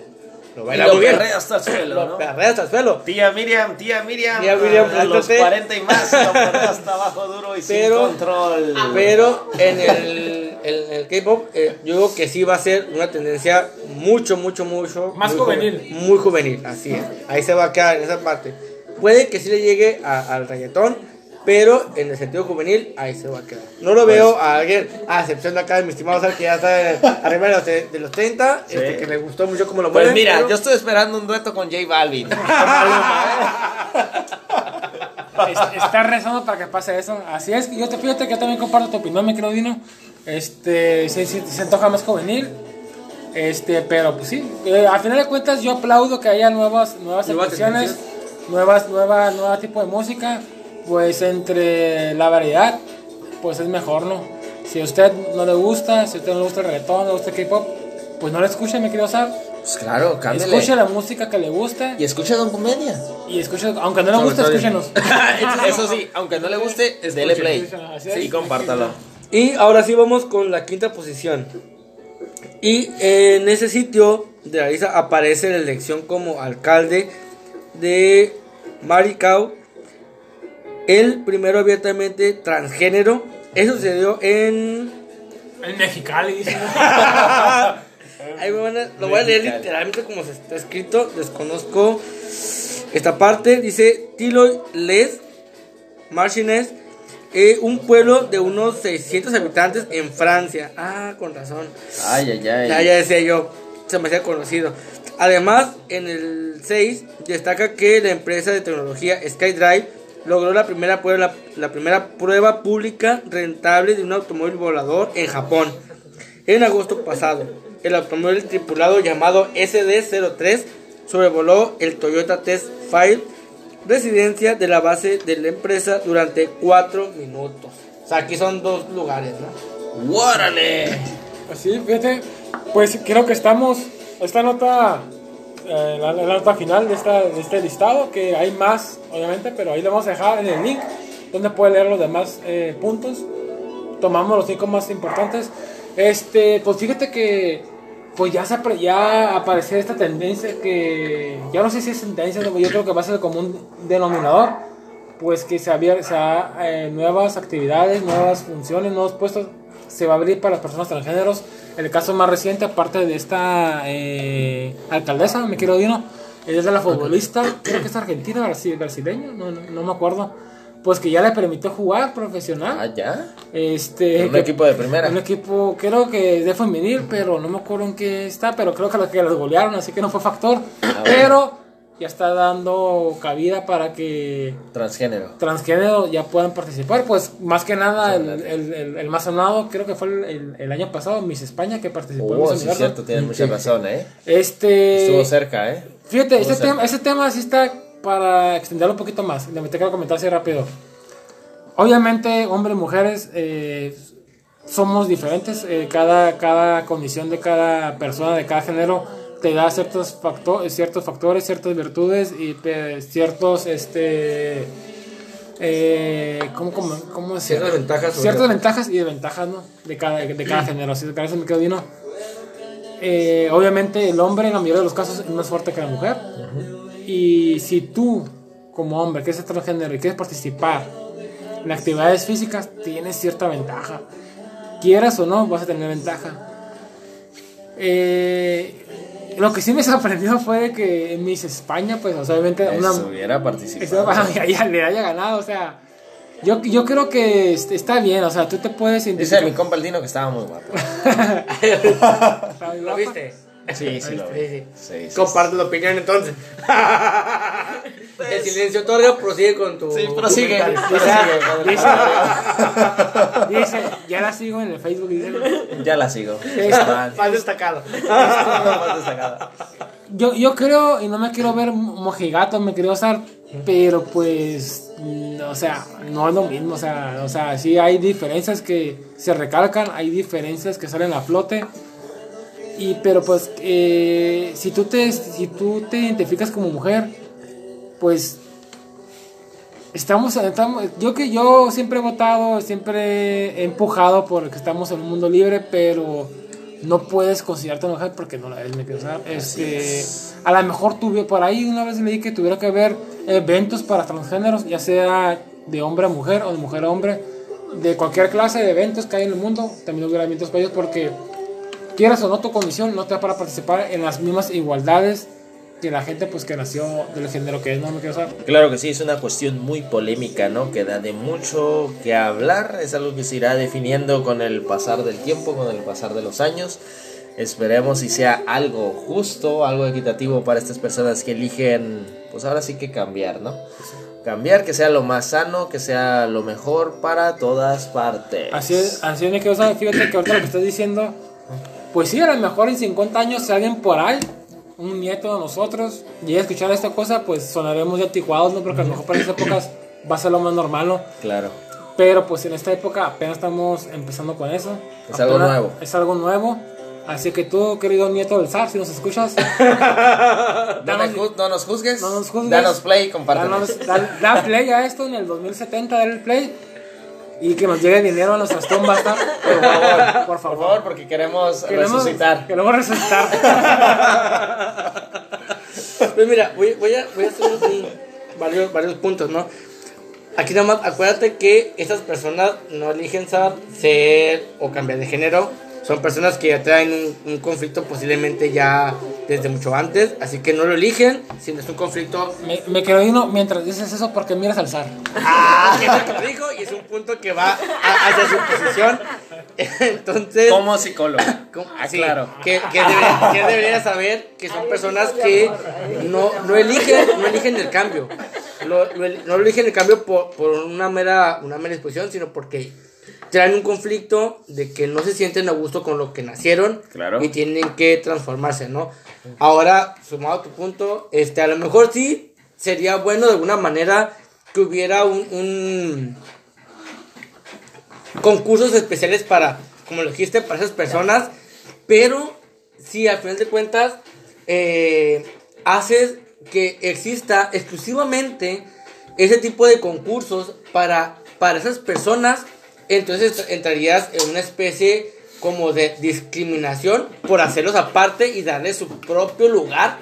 lo Y baila lo muy bien. perrea hasta el suelo, perrea hasta el suelo. Tía Miriam, tía Miriam. Tía Miriam, a los plántate. 40 y más, lo perrea hasta abajo duro y Pero- sin control. Pero en el, en el K-pop, eh, yo digo que sí va a ser una tendencia mucho, mucho, mucho. Más muy juvenil. joven- muy juvenil, así es. Ahí se va a quedar en esa parte. Puede que sí le llegue a- al reggaetón, pero en el sentido juvenil, ahí se va a quedar. No lo veo a alguien, a excepción de acá de mi estimado Sal, que ya está arriba de los, de los 30, este, que le gustó mucho cómo lo Pues mueve. mira, pero- yo estoy esperando un dueto con J Balvin. Está rezando para que pase eso. Así es. Yo te fíjate que yo también comparto tu opinión, me querido Dino. Este, se, se, se antoja más juvenil. Este, pero pues sí. Eh, al final de cuentas, yo aplaudo que haya nuevas, nuevas Nuevas nuevas, nueva, nueva tipo de música. Pues entre la variedad, pues es mejor, ¿no? Si a usted no le gusta, si a usted no le gusta el reggaetón, no le gusta el K-pop, pues no lo escuche, me quiero usar. Pues claro, cámbiale. Escuche la música que le gusta Y escucha Don Comedia. y escuche, aunque no le guste, escúchenos. Eso sí, aunque no le guste, dele play. es. Sí, compártalo. Y ahora sí vamos con la quinta posición. Y en ese sitio de la lista aparece la elección como alcalde de Maricao. El primero abiertamente transgénero. Eso sucedió en... En Mexicali, dice. Ahí me van a- lo voy a leer literalmente como se está escrito. Desconozco esta parte. Dice Tilo Les Marchines. eh, un pueblo de unos 600 habitantes en Francia. Ah, con razón. Ay, ay, ay. Ya, ya decía yo, se me hacía conocido. Además, en el 6 destaca que la empresa de tecnología SkyDrive logró la primera prueba, la, la primera prueba pública rentable de un automóvil volador en Japón. En agosto pasado, el automóvil tripulado llamado SD-03 sobrevoló el Toyota Test File, residencia de la base de la empresa durante 4 minutos. O sea, aquí son dos lugares, ¿no? ¡Órale! Así, fíjate, pues creo que estamos, esta nota, eh, la, la nota final de, esta, de este listado, que hay más, obviamente, pero ahí le vamos a dejar en el link, donde puede leer los demás eh, puntos. Tomamos los cinco más importantes. Este, pues fíjate que, pues ya, se, ya apareció esta tendencia que, ya no sé si es tendencia, yo creo que va a ser como un denominador pues que se abrir se ha, eh, nuevas actividades, nuevas funciones, nuevos puestos se va a abrir para las personas transgéneros. El caso más reciente, aparte de esta eh, alcaldesa, me quiero Dino, es de la futbolista, creo que es argentina, brasi- brasileña, no, no, no me acuerdo, pues que ya le permitió jugar profesional. Ah, ya. Este, En un que- equipo de primera. Un equipo, creo que de femenil, pero no me acuerdo en qué está, pero creo que los que los golearon, así que no fue factor. Ah, pero ya está dando cabida para que Transgénero. transgénero ya puedan participar. Pues más que nada, el, el, el- el más sonado creo que fue el, año pasado, Miss España, que participó en Oh, Miss sí, cierto, tienes mucha razón, ¿eh? Este. Estuvo cerca, ¿eh? Fíjate, Estuvo este cerca. tema, este tema sí está para extenderlo un poquito más. Le te quiero comentar así rápido. Obviamente, hombres y mujeres eh, somos diferentes. eh, cada, cada condición de cada persona, de cada género, te da ciertos, facto- ciertos factores, ciertas virtudes y ciertos. Este, eh, ¿cómo, cómo, cómo decir? Ciertas ventajas Ciertas ventajas y desventajas ¿no? de, cada, de cada género. Así que a me quedo Dino. Eh, obviamente el hombre en la mayoría de los casos es más fuerte que la mujer. Y si tú, como hombre, que es transgénero y quieres participar en actividades físicas, tienes cierta ventaja. Quieras o no, vas a tener ventaja. Eh, lo que sí me sorprendió fue que en Miss España, pues, o sea, obviamente, una, hubiera participado. esa- ya le haya ganado, o sea. Yo, yo creo que est- está bien, o sea, tú te puedes Dice mi compa el Dino que estaba muy guapo. ¿Lo viste? Sí, sí, lo vi. Sí, sí. Sí, sí, Comparte la opinión entonces. El silencio otorga, prosigue con tu. Sí, prosigue. Dice, ya la sigo en el Facebook. Dice, Ya la sigo. Esta- Más destacado. Más yo, yo creo, y no me quiero ver mojigato, me quiero usar, pero pues, mm, o sea, no es lo mismo. O sea, o sea, sí hay diferencias que se recalcan, hay diferencias que salen a flote. Y, pero pues, eh, si, tú te, si tú te identificas como mujer, pues Estamos, estamos, yo que yo siempre he votado, siempre he empujado porque estamos en un mundo libre, pero no puedes considerarte mujer porque no la me quiero saber. Este, a lo mejor tuve por ahí una vez leí que tuviera que haber eventos para transgéneros, ya sea de hombre a mujer o de mujer a hombre, de cualquier clase de eventos que hay en el mundo, también hubiera eventos para ellos porque quieras o no tu condición no te da para participar en las mismas igualdades que la gente pues que nació del género que es, no me quiero saber. Claro que sí, es una cuestión muy polémica, ¿no? Que da de mucho que hablar, es algo que se irá definiendo con el pasar del tiempo, con el pasar de los años. Esperemos si sea algo justo, algo equitativo para estas personas que eligen, pues ahora sí que cambiar, ¿no? Cambiar, que sea lo más sano, que sea lo mejor para todas partes. Así es, así es, fíjate que ahorita lo que estás diciendo, pues sí, a lo mejor en 50 años alguien por ahí, un nieto de nosotros, llega a escuchar esta cosa, pues sonaremos ya anticuados, ¿no? Porque a lo mejor para esas épocas va a ser lo más normal, ¿no? Claro. Pero pues en esta época apenas estamos empezando con eso. Es algo Apenas- nuevo. Es algo nuevo. Así que tú, querido nieto del zar, si nos escuchas, No, Danos- ju- no nos juzgues. no nos juzgues. Danos play, compártenos. Danos- da, da play a esto en el 2070, dale el play. Y que nos llegue dinero a nuestras tumbas, ¿tá? Por favor, Por por favor. favor, porque queremos, Queremos resucitar. Queremos resucitar. Pues mira, voy, voy a, voy a hacer un- varios, varios puntos, ¿no? Aquí nada más, acuérdate que estas personas no eligen ser o cambiar de género. Son personas que ya traen un, un conflicto posiblemente ya desde mucho antes. Así que no lo eligen, sino es un conflicto me, me quedo vino mientras dices eso porque miras al zar. Ah, que es lo dijo y es un punto que va a- hacia su posición. Entonces, Como psicólogo. ¿cómo? Ah, Sí, claro. que, que, debería, que debería saber que son personas que no, no eligen no eligen el cambio. Lo- lo no eligen el cambio por, por una mera una mera disposición, sino porque traen un conflicto de que no se sienten a gusto con lo que nacieron Claro. y tienen que transformarse, ¿no? Ahora, sumado a tu punto, este, a lo mejor sí sería bueno de alguna manera que hubiera un, un concursos especiales para, como lo dijiste, para esas personas, pero si al final de cuentas eh, haces que exista exclusivamente ese tipo de concursos para, para esas personas, entonces entrarías en una especie como de discriminación por hacerlos aparte y darles su propio lugar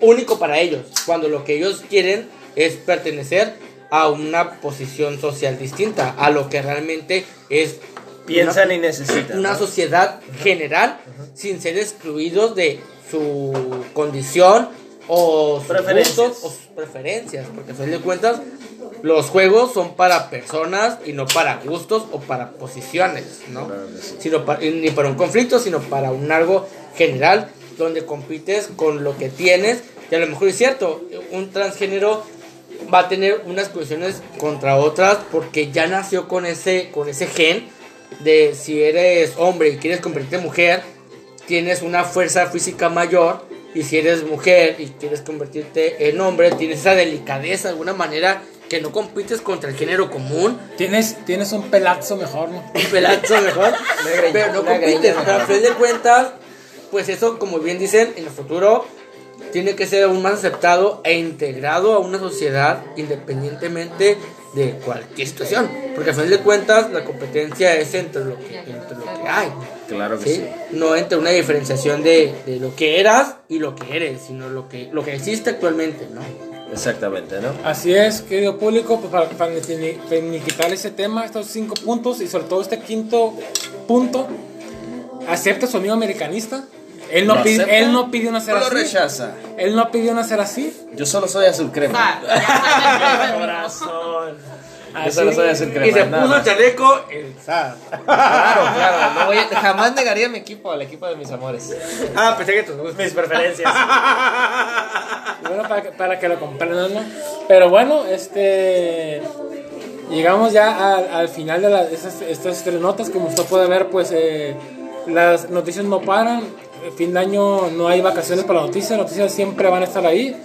único para ellos, cuando lo que ellos quieren es pertenecer a una posición social distinta, a lo que realmente es Piensan una- y necesitan. una ¿no? sociedad general sin ser excluidos de su condición o sus Preferencias. gustos o sus preferencias, porque a fin de cuentas los juegos son para personas y no para gustos o para posiciones, ¿no? Sino pa- y ni para un conflicto, sino para un algo general donde compites con lo que tienes. Y a lo mejor es cierto, un transgénero va a tener unas cuestiones contra otras porque ya nació con ese, con ese gen de si eres hombre y quieres convertirte en mujer, tienes una fuerza física mayor y si eres mujer y quieres convertirte en hombre, tienes esa delicadeza de alguna manera que no compites contra el género común, Tienes, tienes un pelazo mejor, ¿no? un pelazo mejor, pero no compites, pero a fin de cuentas, pues eso como bien dicen, en el futuro tiene que ser aún más aceptado e integrado a una sociedad independientemente de cualquier situación, porque a fin de cuentas la competencia es entre lo que, entre lo que hay. Claro que ¿sí? sí. No entre una diferenciación de, de lo que eras y lo que eres, sino lo que, lo que existe actualmente, ¿no? Exactamente, ¿no? Así es, querido público, pues para, para finiquitar ese tema, estos cinco puntos y sobre todo este quinto punto, acepta a su amigo americanista. Él no, ¿Lo pide, acepta él no pidió nacer ¿O lo así. rechaza? Él no pidió nacer así. Yo solo soy azul crema. Corazón. Solo soy azul crema. Y se nada puso el chaleco el SAT. Claro, claro. No voy a- jamás negaría mi equipo al equipo de mis amores. Ah, pensé que tus Mis preferencias. Bueno, para que, para que lo comprendan, ¿no? Pero bueno, este. Llegamos ya al, al final de las, esas, estas tres notas. Como usted puede ver, pues eh, las noticias no paran. El fin de año no hay vacaciones para las noticias. Las noticias siempre van a estar ahí.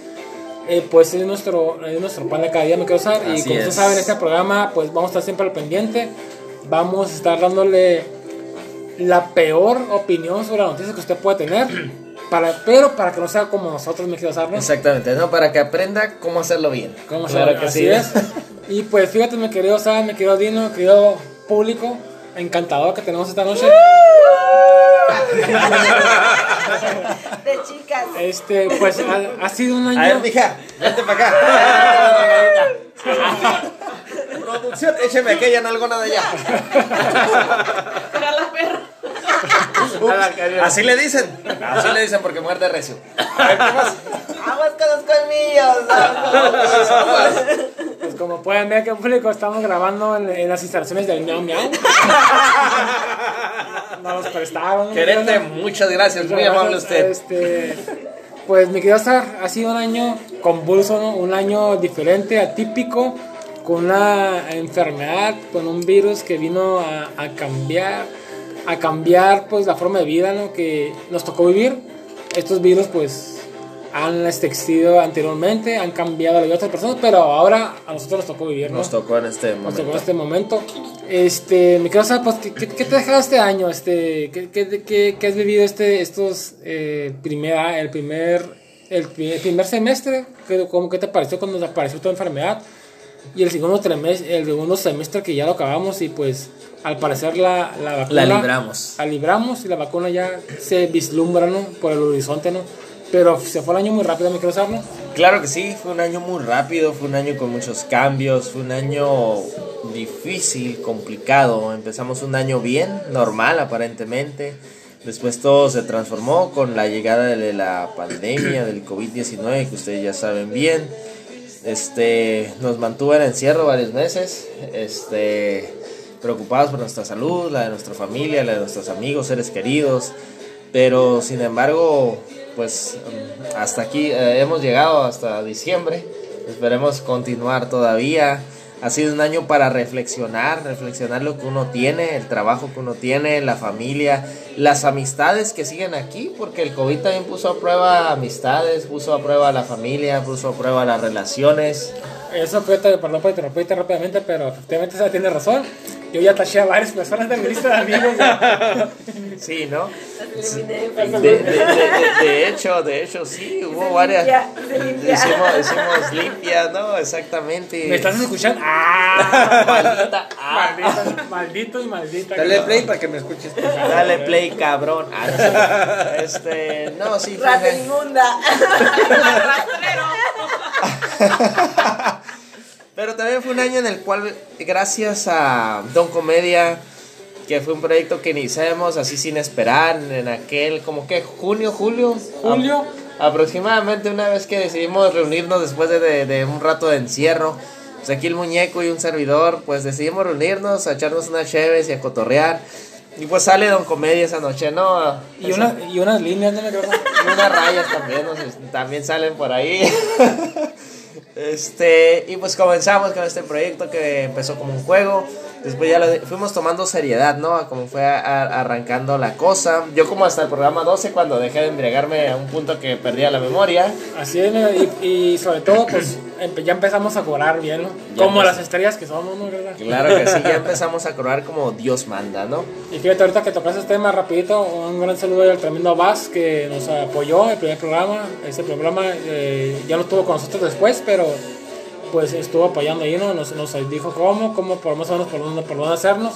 Eh, pues es nuestro, es nuestro pan de cada día, me quiero usar. Y como es. ustedes saben, este programa, pues vamos a estar siempre al pendiente. Vamos a estar dándole la peor opinión sobre la noticia que usted puede tener. Para, pero para que no sea como nosotros, me quiero usar. Exactamente, ¿no? Para que aprenda cómo hacerlo bien. ¿Cómo claro que Así sí. es. Y pues fíjate, mi querido Sam, mi querido Dino, mi querido público, encantador que tenemos esta noche. De chicas. Este, pues ha, ha sido un A ver, año. mija, vente para acá. Producción, écheme aquella nalgona de allá. Para la perra. Así le dicen. Así le dicen porque muerde recio. A ver, ¿qué más? Aguas con los colmillos. aguas. Pues como pueden ver, que público estamos grabando en, en las instalaciones del Miau Miau. Nos los prestaron. Querente, muchas gracias, muy amable usted. Este, pues mi querido Star, ha sido un año convulso, ¿no? un año diferente, atípico, con una enfermedad, con un virus que vino a, a cambiar, a cambiar pues la forma de vida ¿no? que nos tocó vivir. Estos virus pues han existido anteriormente, han cambiado la vida de otras personas, pero ahora a nosotros nos tocó vivir, ¿no? Nos tocó en este Nos tocó momento. en este momento. Este, quiero saber, pues, ¿qué, qué, te ha dejado este año? Este, ¿qué, qué, qué- has vivido este, estos, eh, primera, el primer, el, pri- el primer semestre? ¿Qué, cómo, ¿Qué te pareció cuando apareció tu enfermedad? Y el segundo, el segundo semestre que ya lo acabamos y pues al parecer la, la vacuna... La libramos. La libramos y la vacuna ya se vislumbra, ¿no? Por el horizonte, ¿no? Pero se fue el año muy rápido, saber, ¿no? Claro que sí, fue un año muy rápido, fue un año con muchos cambios, fue un año difícil, complicado. Empezamos un año bien, normal aparentemente. Después todo se transformó con la llegada de la pandemia del COVID-19, que ustedes ya saben bien. Este, nos mantuvo en encierro varios meses, este, preocupados por nuestra salud, la de nuestra familia, la de nuestros amigos, seres queridos. Pero sin embargo, pues hasta aquí eh, hemos llegado hasta diciembre. Esperemos continuar todavía. Ha sido un año para reflexionar, reflexionar lo que uno tiene, el trabajo que uno tiene, la familia, las amistades que siguen aquí, porque el COVID también puso a prueba amistades, puso a prueba la familia, puso a prueba las relaciones. Eso, fíjate, perdón por interrumpirte rápidamente, pero efectivamente esa tiene razón. Yo ya taché a varias personas de mi lista de amigos. Sí, ¿no? De, eliminé. de- de- de- de hecho, de hecho, sí, hubo Se varias. limpia, se limpia. Hicimos, hicimos limpias, ¿no? Exactamente. ¿Me estás escuchando? ¡Ah! Maldita. Ah. Maldito, maldito y maldita. Dale play para que me escuches. Dale play, cabrón. Ah, no sé. Este, no, sí, Rata un- inmunda. Rastrero. Pero también fue un año en el cual, gracias a Don Comedia, que fue un proyecto que iniciamos así sin esperar, en aquel, como que junio, julio. Julio. A- aproximadamente una vez que decidimos reunirnos después de, de- de un rato de encierro. Pues aquí el muñeco y un servidor, pues decidimos reunirnos, a echarnos unas cheves y a cotorrear. Y pues sale Don Comedia esa noche, ¿no? Y, una, y unas líneas, ¿no me acuerdo? Y unas rayas también, no también salen por ahí. Este, y pues comenzamos con este proyecto que empezó como un juego. Después ya lo de- fuimos tomando seriedad, ¿no? Como fue a- a- arrancando la cosa. Yo como hasta el programa 12 cuando dejé de embriagarme a un punto que perdía la memoria. Así es, y, y sobre todo, pues empe- ya empezamos a cobrar bien, ¿no? Ya Como las estrellas que somos, ¿no? ¿Verdad? Claro que sí, ya empezamos a cobrar como Dios manda, ¿no? Y fíjate, ahorita que tocaste este tema rapidito, un gran saludo al tremendo Bass que nos apoyó el primer programa. Ese programa eh, ya lo tuvo con nosotros después, pero pues estuvo apoyando ahí, ¿no? Nos, nos dijo cómo, cómo o menos por dónde, por dónde hacernos.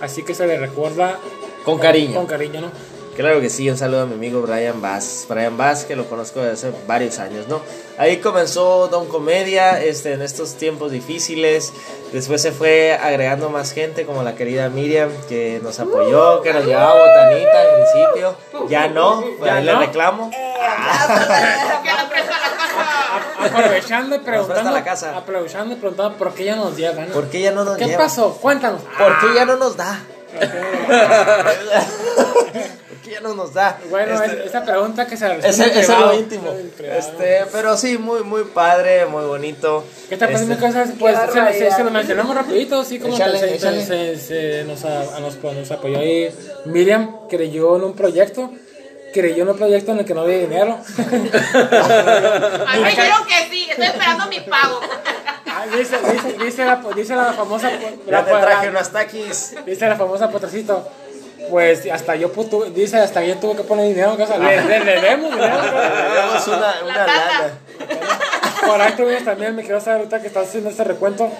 Así que se le recuerda Con cariño. Con cariño, ¿no? Claro que sí, un saludo a mi amigo Brian Bass. Brian Bass, que lo conozco desde hace varios años, ¿no? Ahí comenzó Don Comedia este, en estos tiempos difíciles. Después se fue agregando más gente, como la querida Miriam, que nos apoyó, que nos llevaba botanita al principio. Ya no, pues Ya ahí no. le reclamo. Eh. Aprovechando y preguntando, la casa. aprovechando y preguntando por qué ya nos llevan. ¿Por qué ya no nos ¿Qué lleva? pasó? Cuéntanos. ¿Por qué ya no nos da? ¿Por qué ya no nos da? Bueno, Este- es- esa pregunta que se Es, responde es privado. algo íntimo. En privado. Este, pero sí, muy, muy padre, muy bonito. ¿Qué te parece Este? Pues se, se- se lo mencionamos rapidito, así como Échale, se, se- échale. se- se nos, a- a nos, nos apoyó ahí. Miriam creyó en un proyecto, creyó en un proyecto en el que no había dinero. Ay, me dijeron que sí, estoy esperando mi pago. Ah, dice, dice, dice, la, dice la famosa... Ya te traje unos taquis. Dice la famosa potrecito. Pues hasta yo putu- dice hasta yo tuve que poner dinero en casa. Le, le, le debemos dinero. Tenemos una, una lana. Por ahí tuvimos también, me quiero saber ahorita que estás haciendo este recuento.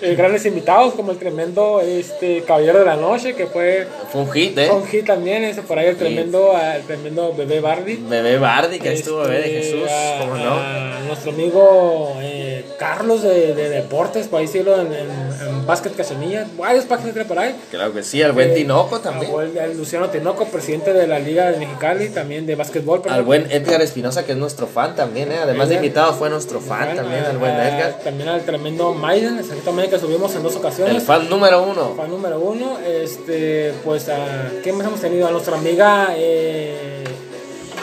Eh, grandes invitados como el tremendo este caballero de la noche que fue Fue un hit, ¿eh? hit también ese por ahí el tremendo el tremendo bebé Bardi Bebé Bardi, que ahí estuvo bebé de Este, Jesús, a- ¿cómo no? a nuestro amigo eh, Carlos de, de Deportes, por ahí síguelo en, en, en Básquet Cachanilla, varias páginas por ahí. Claro que sí, al buen Eh, Tinoco también. Al al Luciano Tinoco, presidente de la Liga de Mexicali, también de básquetbol. Al buen Edgar Espinosa, que es nuestro fan también, ¿eh? Además de invitado, fue nuestro fan también, al buen Edgar. También al tremendo Maiden, exactamente que subimos en dos ocasiones. El fan número uno. Fan número uno, este, pues, a, ¿qué más hemos tenido? A nuestra amiga eh,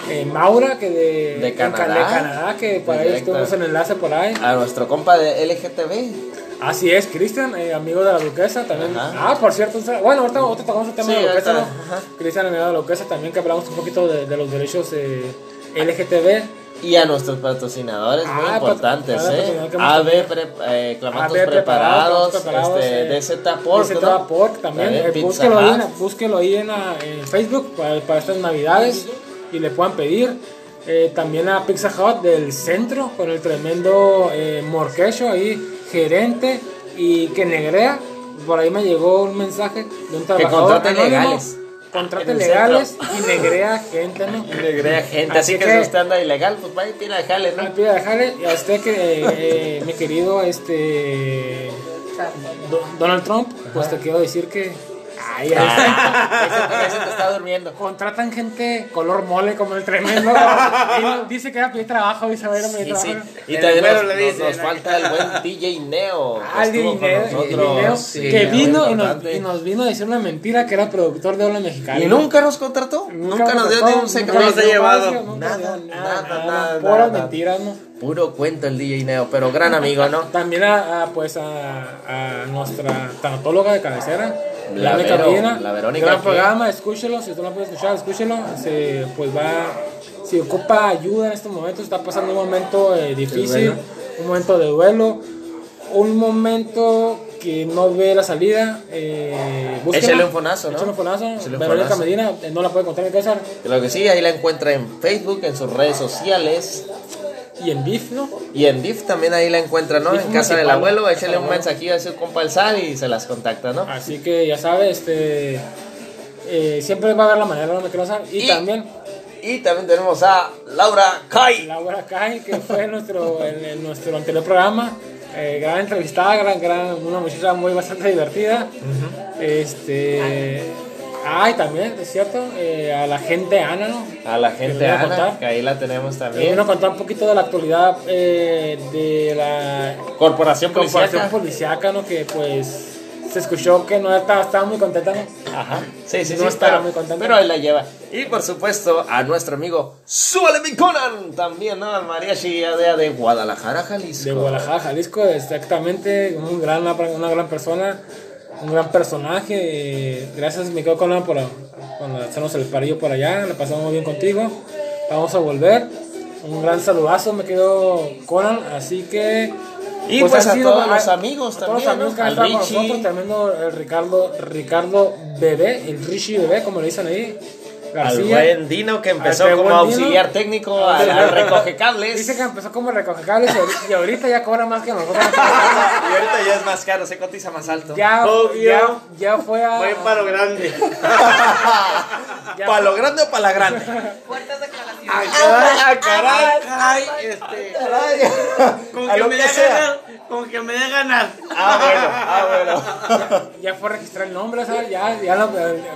eh, Maura, que de, De Canadá. de Canadá, que por ahí estuvimos en enlace por ahí. A nuestro compa de LGTB. Así es, Cristian, eh, amigo de la duquesa también. Ajá. Ah, por cierto, bueno, ahorita, ahorita tocamos el tema Sí, de la duquesa. Cristian, amigo de la duquesa, también que hablamos un poquito de, de los derechos eh, LGTB. Y a nuestros patrocinadores muy Ah, importantes, ¿eh? que AB pre- eh, Clamatos AB preparados, preparados, este, eh, DZ Pork, DZ ¿no? Pork también. eh, búsquelo, ahí, en- búsquelo ahí en, en Facebook para, para estas navidades y le puedan pedir. Eh, también a Pizza Hut del centro con el tremendo eh, Morquecho ahí, gerente y que negrea. Por ahí me llegó un mensaje de un trabajador contraten anónimo, legales. Contrate legales y negrea gente, ¿no? Negrea gente, así, Así que, que- si usted anda ilegal, pues vaya y pida jale, ¿no? De jale, y a usted que, eh, eh, mi querido este Do- Donald Trump, pues te quiero decir que ay, ahí está. Ese, ese te está durmiendo. contratan gente color mole como el tremendo. Y no- dice que va a pedir trabajo y se va a ir a pedir Sí, trabajo. sí. Y también nos, le nos- dice, nos ¿no? falta el buen DJ Neo. que Ah, el dinero, nosotros. Sí, que vino y nos, y nos vino a decir una mentira que era productor de Ola Mexicana. ¿Y nunca nos contrató? Nunca, nos dio ni un secreto. nos ha llevado. Nada, nada, nada, nada, Puras mentiras, ¿no? Puro cuento el DJ Neo, pero gran amigo, ¿no? También a, a, pues a, a nuestra tanatóloga de cabecera, La Verónica Vero, Medina. la Verónica Gran programa, escúchelo, si usted no puede escuchar, escúchelo. Se, pues va, si ocupa ayuda en estos momentos, está pasando un momento eh, difícil, un momento de duelo, un momento que no ve la salida. Eh. Échale un fonazo, ¿no? Échale un fonazo. Échale un Verónica fonazo. Medina, eh, no la puede encontrar en casa. Creo que sí, ahí la encuentra en Facebook, en sus redes sociales. Y en BIF, ¿no? Y en DIF también ahí la encuentra, ¿no? DIF En casa del abuelo, échale un mensajillo a su compa el Sal y se las contacta, ¿no? Así que ya sabes, este, eh, siempre va a haber la manera de que lo sabe. Y, Y- también Y también tenemos a Laura Kai. Laura Kai, que fue nuestro, en, en nuestro anterior programa. eh, gran entrevistada, gran, gran, una muchacha muy bastante divertida. Este. Ah, y también, es cierto, eh, a la gente Ana, ¿no? A la Que gente nos a Ana, que ahí la tenemos Que también. vino a contar un poquito de la actualidad eh, de la Corporación corporación Policiaca. policiaca, ¿no? Que pues se escuchó que no estaba, estaba muy contenta, ¿no? Ajá. Sí, sí, No sí. estaba pero, muy contento. pero ahí la lleva. Y por supuesto a nuestro amigo Súbale mi Conan. También, ¿no? Al mariachi de, de Guadalajara, Jalisco. De Guadalajara, Jalisco, exactamente, un gran, una gran persona, un gran personaje. Gracias, me quedo con él por, por hacernos el parillo por allá, la pasamos muy bien contigo. Vamos a volver. Un gran saludazo, me quedo Conan, así que... Y pues ha a sido- todos los amigos a todos los también, con Richie. nosotros, tremendo el Ricardo, Ricardo Bebé, el Richie Bebé, como le dicen ahí. Al García. buen Dino que empezó Al como Dino. auxiliar técnico, al, al recoge cables. Dice que empezó como recoge cables y ahorita- ya cobra más que nosotros. Y ahorita ya es más caro, se cotiza más alto. Ya, Obvio. ya, ya fue a. Fue grande. ¿Para lo grande o para la grande? Fuertes declaraciones. Ay, caray, caray, caray, este. Con A que lo me que dé sea. ganar, con que me dé ganar. Ah, bueno, ah, bueno. ya fue a registrar el nombre, ¿sabes? Ya, ya lo-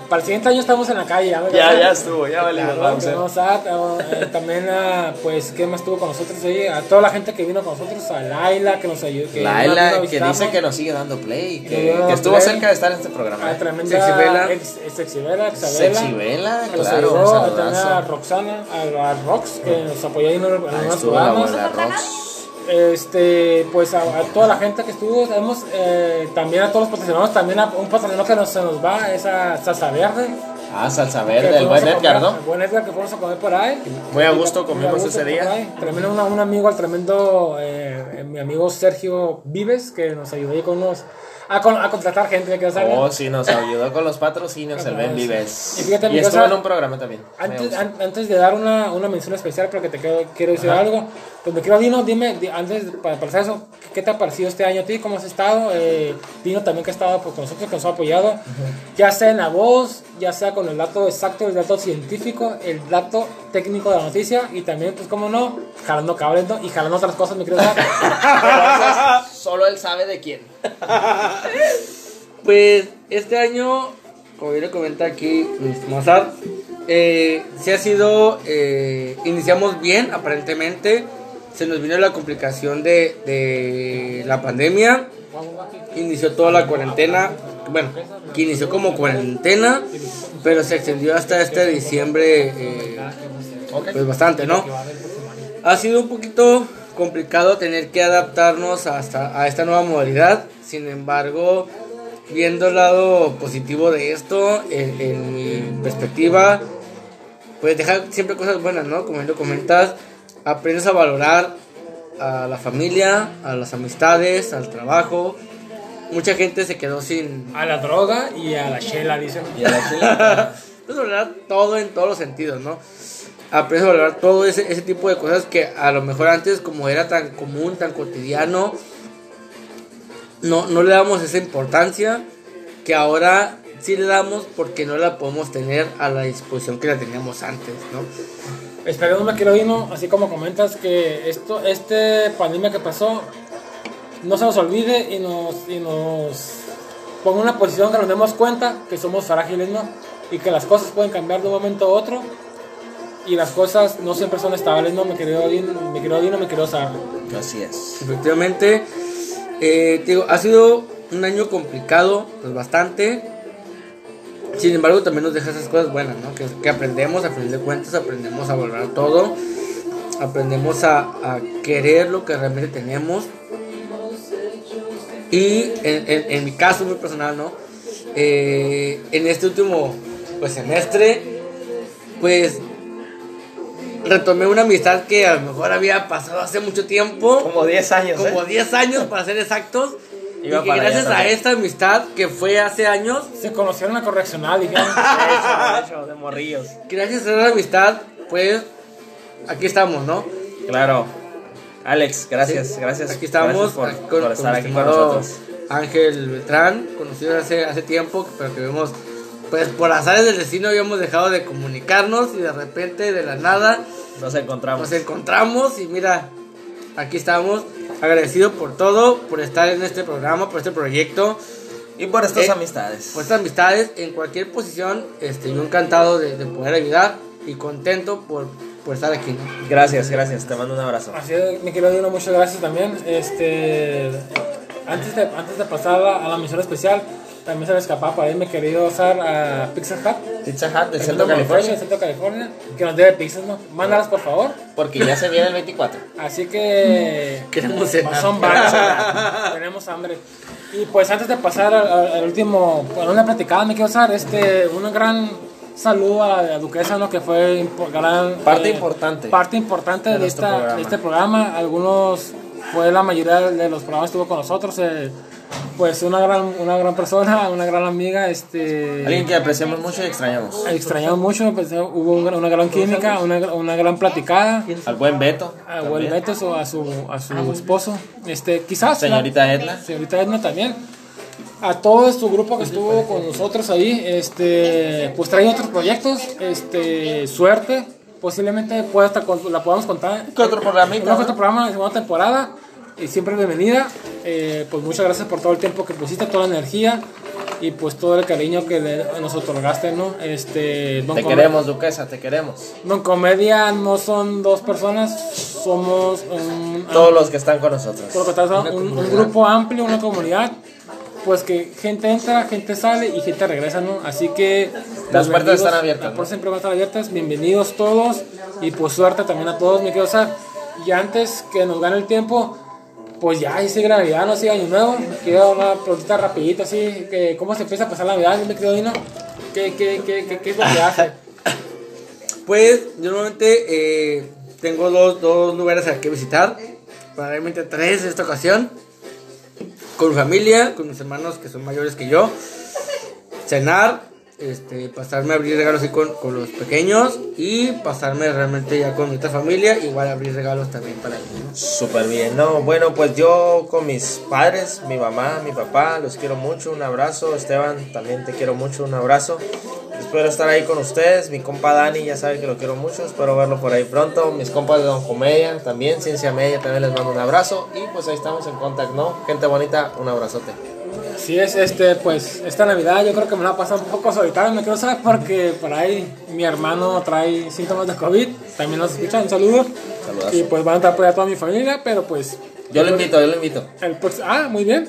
para el siguiente año estamos en la calle. Ya, Ya, ya estuvo, ya vale. Claro, vamos a ver. tenemos a- a- eh, también a, pues, ¿qué más estuvo con nosotros ahí? A toda la gente que vino con nosotros, a Laila, que nos ayudó. Que Laila, que dice que nos sigue dando play, Que que, estuvo play. cerca de estar en este programa. A ¿eh? tremenda Sexibela. ex- ex- Sexibela, Exabela. Sexibela, que nos claro, ayudó, a también a. Roxana, a, a Rox, que nos apoyó ahí en, unos la programas. abuela Rox. Este, pues a, a toda la gente que estuvo, tenemos eh, también a todos los patrocinadores, también a un patrocinador que nos, se nos va, es a Salsa Verde. Ah, salsa verde, el buen Edgar, comer- ¿no? El buen Edgar que fuimos a comer por ahí. Muy a gusto comimos ese día. Tremendo, una- un amigo, al tremendo, eh, mi amigo Sergio Vives, que nos ayudó ahí con unos, a, con- a contratar gente que sabe. Oh, sí, nos ayudó con los patrocinios el Ben Sí. Vives. Y fíjate, Y estuvo en un programa también. Antes, an- antes de dar una, una mención especial, porque te quiero, quiero decir algo, pues me quiero, Dino, dime, di- antes, de- para, hacer eso, ¿qué te ha parecido este año a ti? ¿Cómo has estado? Eh, Dino también que ha estado pues, con nosotros, que nos ha apoyado, ya sea en la voz, ya sea con el dato exacto, el dato científico, el dato técnico de la noticia, y también, pues, cómo no, jalando cables ¿no? y jalando otras cosas. Pero eso solo él sabe de quién. Pues este año, como bien le comenta aquí mi Sad, eh, sí ha sido, eh, iniciamos bien aparentemente, se nos vino la complicación de, de la pandemia, inició toda la cuarentena, bueno, que inició como cuarentena, pero se extendió hasta este diciembre, eh, pues bastante, ¿no? Ha sido un poquito complicado tener que adaptarnos hasta a esta nueva modalidad. Sin embargo, viendo el lado positivo de esto, en, en mi perspectiva, pues deja siempre cosas buenas, ¿no? Como lo comentas, aprendes a valorar a la familia, a las amistades, al trabajo. Mucha gente se quedó sin... A la droga y a la chela, dicen. Y a la chela, a valorar todo en todos los sentidos, ¿no? Aprendes a valorar todo ese, ese tipo de cosas que a lo mejor antes como era tan común, tan cotidiano, no, no le damos esa importancia que ahora sí le damos porque no la podemos tener a la disposición que la teníamos antes, ¿no? Esperemos, me quiero Dino, así como comentas, que esto, este pandemia que pasó no se nos olvide y nos, y nos ponga en una posición que nos demos cuenta que somos frágiles, ¿no? Y que las cosas pueden cambiar de un momento a otro y las cosas no siempre son estables, ¿no? Me querido Dino, me querido Dino, me querido Sara. Así es. Efectivamente, eh, te digo, ha sido un año complicado, pues bastante. Sin embargo, también nos deja esas cosas buenas, ¿no? Que, que aprendemos, a fin de cuentas, aprendemos a valorar todo. Aprendemos a, a querer lo que realmente tenemos. Y en, en- en mi caso muy personal, ¿no? Eh, en este último pues, semestre, pues retomé una amistad que a lo mejor había pasado hace mucho tiempo Como 10 años, como ¿eh? 10 años para ser exactos. Iba y que para allá gracias a también. esta amistad que fue hace años, Se conocieron en la correccional, dijeron. De hecho, de hecho, de morrillos. gracias a esa amistad, pues aquí estamos, ¿no? Claro. Alex, gracias, Sí. gracias. Aquí estamos gracias por, aquí con, por estar con aquí con nosotros. Ángel Beltrán, conocido hace, hace tiempo, pero que vemos, pues por azares del destino habíamos dejado de comunicarnos y de repente, de la nada, Nos encontramos. nos encontramos y mira, aquí estamos. Agradecido por todo, por estar en este programa, por este proyecto. Y por estas Eh, amistades. Pues estas amistades en cualquier posición, este, yo encantado de, de poder ayudar y contento por, por estar aquí. ¿no? Gracias, gracias. Te mando un abrazo. Así es, mi querido Dino, muchas gracias también. Este, antes de, antes de pasar a, la misión especial, también se me escapaba para irme querido usar a Pizza Hut. Pizza Hut del el Centro de California. Centro California, que nos debe pizzas, ¿no? Mándalas, por favor. Porque ya se viene el 24. Así que... Queremos cenar. Son varios. Tenemos hambre. Y pues antes de pasar al, al- al último, bueno, una platicada, me quiero usar este, un gran saludo a la duquesa, ¿no? Que fue gran, Parte importante Parte importante de de, nuestro esta, programa. de este programa. Algunos, fue la mayoría de los programas que estuvo con nosotros. eh, pues una gran, una gran persona, una gran amiga, este... Alguien que apreciamos mucho y extrañamos. Extrañamos mucho, pues, eh, hubo una, una gran química, una, una gran platicada. Al buen Beto. A también. Will Betos o a su, a su esposo. Este, quizás. Señorita Edna. Señorita Edna también. A todo su grupo que estuvo con nosotros ahí, este, pues trae otros proyectos, este, suerte, posiblemente pueda hasta con- la podamos contar. ¿Qué otro que no? otro programa en la segunda temporada, y siempre bienvenida. Eh, pues muchas gracias por todo el tiempo que pusiste, toda la energía y pues todo el cariño que le- nos otorgaste, ¿no? Este, Don Te queremos, Duquesa, te queremos. Don Comedia no son dos personas, somos un, Todos los que están con nosotros. un, un grupo amplio, una comunidad, pues que gente entra, gente sale y gente regresa, ¿no? Así que Las puertas están abiertas, puertas siempre van a estar abiertas, bienvenidos todos y pues suerte también a todos, mi querido Sar. Y antes que nos gane el tiempo, pues ya, sigue Navidad, no sigue Año Nuevo. Quiero una preguntita rapidito, así, que ¿cómo se empieza a pasar Navidad, mi querido Dino? ¿Qué, qué, qué, qué, qué es lo que hace? Pues yo normalmente eh, tengo dos, dos lugares a que visitar, probablemente tres en esta ocasión. Con mi familia, con mis hermanos que son mayores que yo. Cenar, este, pasarme a abrir regalos con, con los pequeños y pasarme realmente ya con mi familia, igual abrir regalos también para ellos. ¿no? Súper bien, no, bueno, pues yo con mis padres, mi mamá, mi papá, los quiero mucho, un abrazo, Esteban, también te quiero mucho, un abrazo, espero estar ahí con ustedes, mi compa Dani, ya sabe que lo quiero mucho, espero verlo por ahí pronto, mis compas de Don Comedia, también, Ciencia Media, también les mando un abrazo, y pues ahí estamos en contacto, ¿no? Gente bonita, un abrazote. Así es, este, pues esta Navidad yo creo que me la pasa un poco solitario, me quiero saber porque por ahí mi hermano trae síntomas de COVID, también nos escucha, un saludo. Saludazo. Y pues van a estar por allá toda mi familia, pero pues... Yo lo invito, yo lo invito. El prox- ah, muy bien.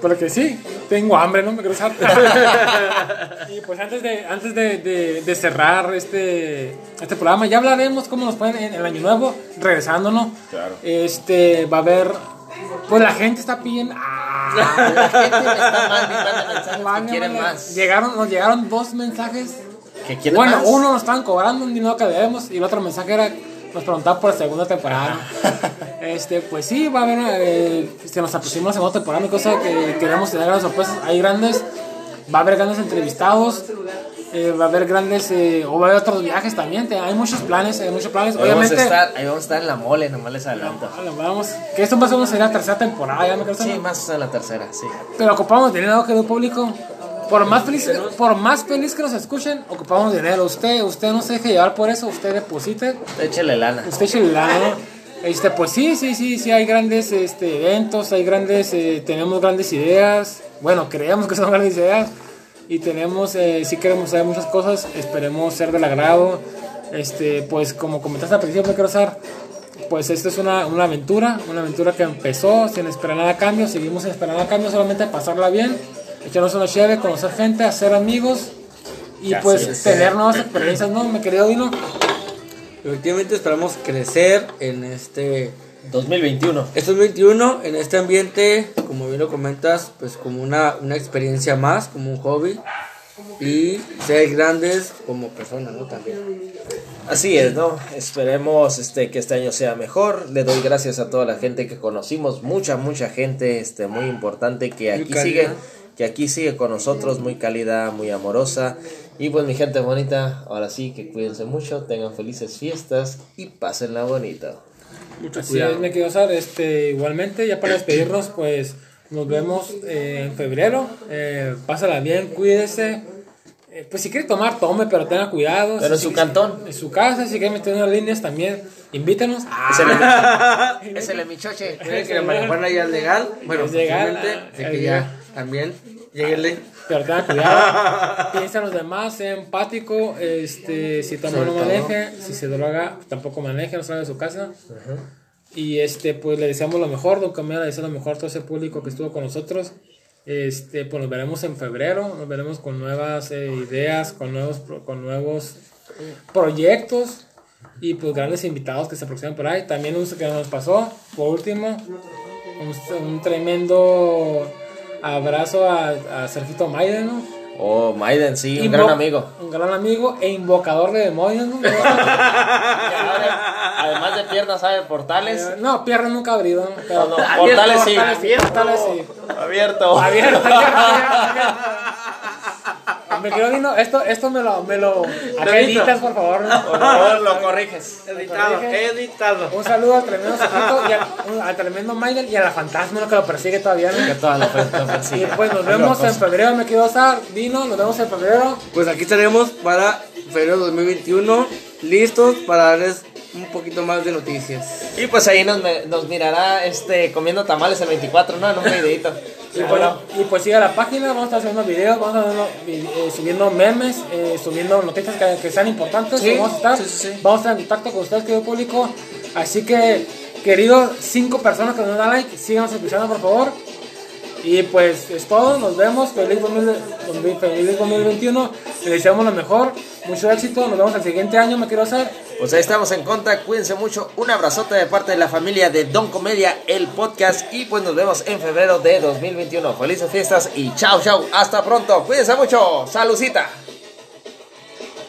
Porque sí, tengo hambre, no me quiero saber. y pues antes de, antes de, de- de cerrar este, este programa, ya hablaremos cómo nos pueden en el año nuevo, regresándonos. Claro. Este, va a haber... Pues la gente está pidiendo... ¡Ah! La gente me está mandando mensajes que Mande, quieren mande. más. Llegaron, nos llegaron dos mensajes. Que quieren Bueno, más. uno nos estaban cobrando un dinero que debemos y el otro mensaje era nos preguntaba por la segunda temporada. Este, pues sí, va a haber, eh, se nos aproxima la segunda temporada, una cosa que queremos tener las sorpresas. Hay grandes, va a haber grandes entrevistados, eh, va a haber grandes, eh, o va a haber otros viajes también. te- Hay muchos planes, hay muchos planes. Ahí vamos, a Obviamente, estar, ahí vamos a estar en la mole, nomás les adelanto. Vale, vamos, que esto más o menos sería la tercera temporada, ya me. Sí, más en la tercera, sí. Pero ocupamos dinero, querido público. Por más, feliz, por más feliz que nos escuchen, ocupamos dinero. Usted, usted no se deje llevar por eso, usted deposite, Échale lana. usted eche el lana, ¿no? Este, pues sí, sí, sí, sí, hay grandes este, eventos, hay grandes, eh, tenemos grandes ideas. Bueno, creemos que son grandes ideas. Y tenemos, eh, sí queremos saber muchas cosas, esperemos ser del agrado. Este, pues como comentaste al principio, quiero saber, pues esto es una, una aventura, una aventura que empezó sin esperar nada a cambio, seguimos sin esperar nada a cambio, solamente pasarla bien, echarnos una chévere, conocer gente, hacer amigos y pues es. tener nuevas experiencias, ¿no? Mi querido Dino. Efectivamente esperamos crecer en este 2021. Este 21 en este ambiente, como bien lo comentas, pues como una, una experiencia más, como un hobby y ser grandes como personas, ¿no? También. Así es, ¿no? Esperemos este, que este año sea mejor. Le doy gracias a toda la gente que conocimos, mucha, mucha gente este, muy importante que aquí sigue, que aquí sigue con nosotros, muy cálida, muy amorosa. Y pues mi gente bonita, ahora sí que cuídense mucho, tengan felices fiestas y pásenla bonito. Mucho Así cuidado. es, me quiero usar, este, igualmente, ya para despedirnos, pues nos vemos eh, en febrero. Eh, pásala bien, cuídese. Eh, pues si quiere tomar, tome, pero tenga cuidado. Pero en Si- su si- cantón. En su casa, si quiere meter unas líneas también, invítenos. Es el, es el michoche. Que la marihuana ya es legal. Bueno, Es legal, posiblemente, ah, que ya también lleguenle. Pero tenga cuidado, piensa en los demás, sea empático, este, si toma no todo. maneje, si se droga tampoco maneje, no salga de su casa. Y este, pues le deseamos lo mejor, Don Camila le desea lo mejor a todo ese público que estuvo con nosotros. Este, pues nos veremos en febrero, nos veremos con nuevas eh, ideas, con nuevos, con nuevos proyectos y pues grandes invitados que se aproximan por ahí. También un que nos pasó, por último, un, un tremendo abrazo a, a Sergito Maiden, ¿no? Oh, Maiden, sí, un gran amigo. Un gran amigo e invocador de demonios, ¿no? Además de piernas, sabe portales. Eh, no, piernas nunca abrido, ¿no? Pero- No, no, portales sí. Portales sí, portales sí. Abierto. Abierto, abierto, abierto. Me quiero Dino, esto, esto me lo, me lo acá editas, por favor. ¿no? Por favor, lo corriges. Editado, editado. Un saludo al tremendo Sergito y al, tremendo Maiden y a la fantasma ¿no? que lo persigue todavía. ¿no? Que toda la lo Y persigue. pues nos vemos en febrero, me quiero usar. Dino, nos vemos en febrero. Pues aquí estaremos para febrero 2021, listos para darles un poquito más de noticias. Y pues ahí nos, nos mirará este comiendo tamales el 24, ¿no? En un videito. Y pues, y pues siga la página, vamos a estar subiendo videos, vamos a estar subiendo, vi- eh, subiendo memes, eh, subiendo noticias que, que sean importantes. Sí, vamos a estar, sí. vamos a estar en contacto con ustedes, querido público. Así que, queridos cinco personas que nos dan like, síganos escuchando por favor. Y pues es todo, nos vemos, feliz, 2000 feliz 2021, les deseamos lo mejor, mucho éxito, nos vemos el siguiente año, me quiero hacer. Pues ahí estamos en contacto, cuídense mucho. Un abrazote de parte de la familia de Don Comedia, el podcast. Y pues nos vemos en febrero de 2021. Felices fiestas y chao, chao. Hasta pronto. Cuídense mucho. Salucita.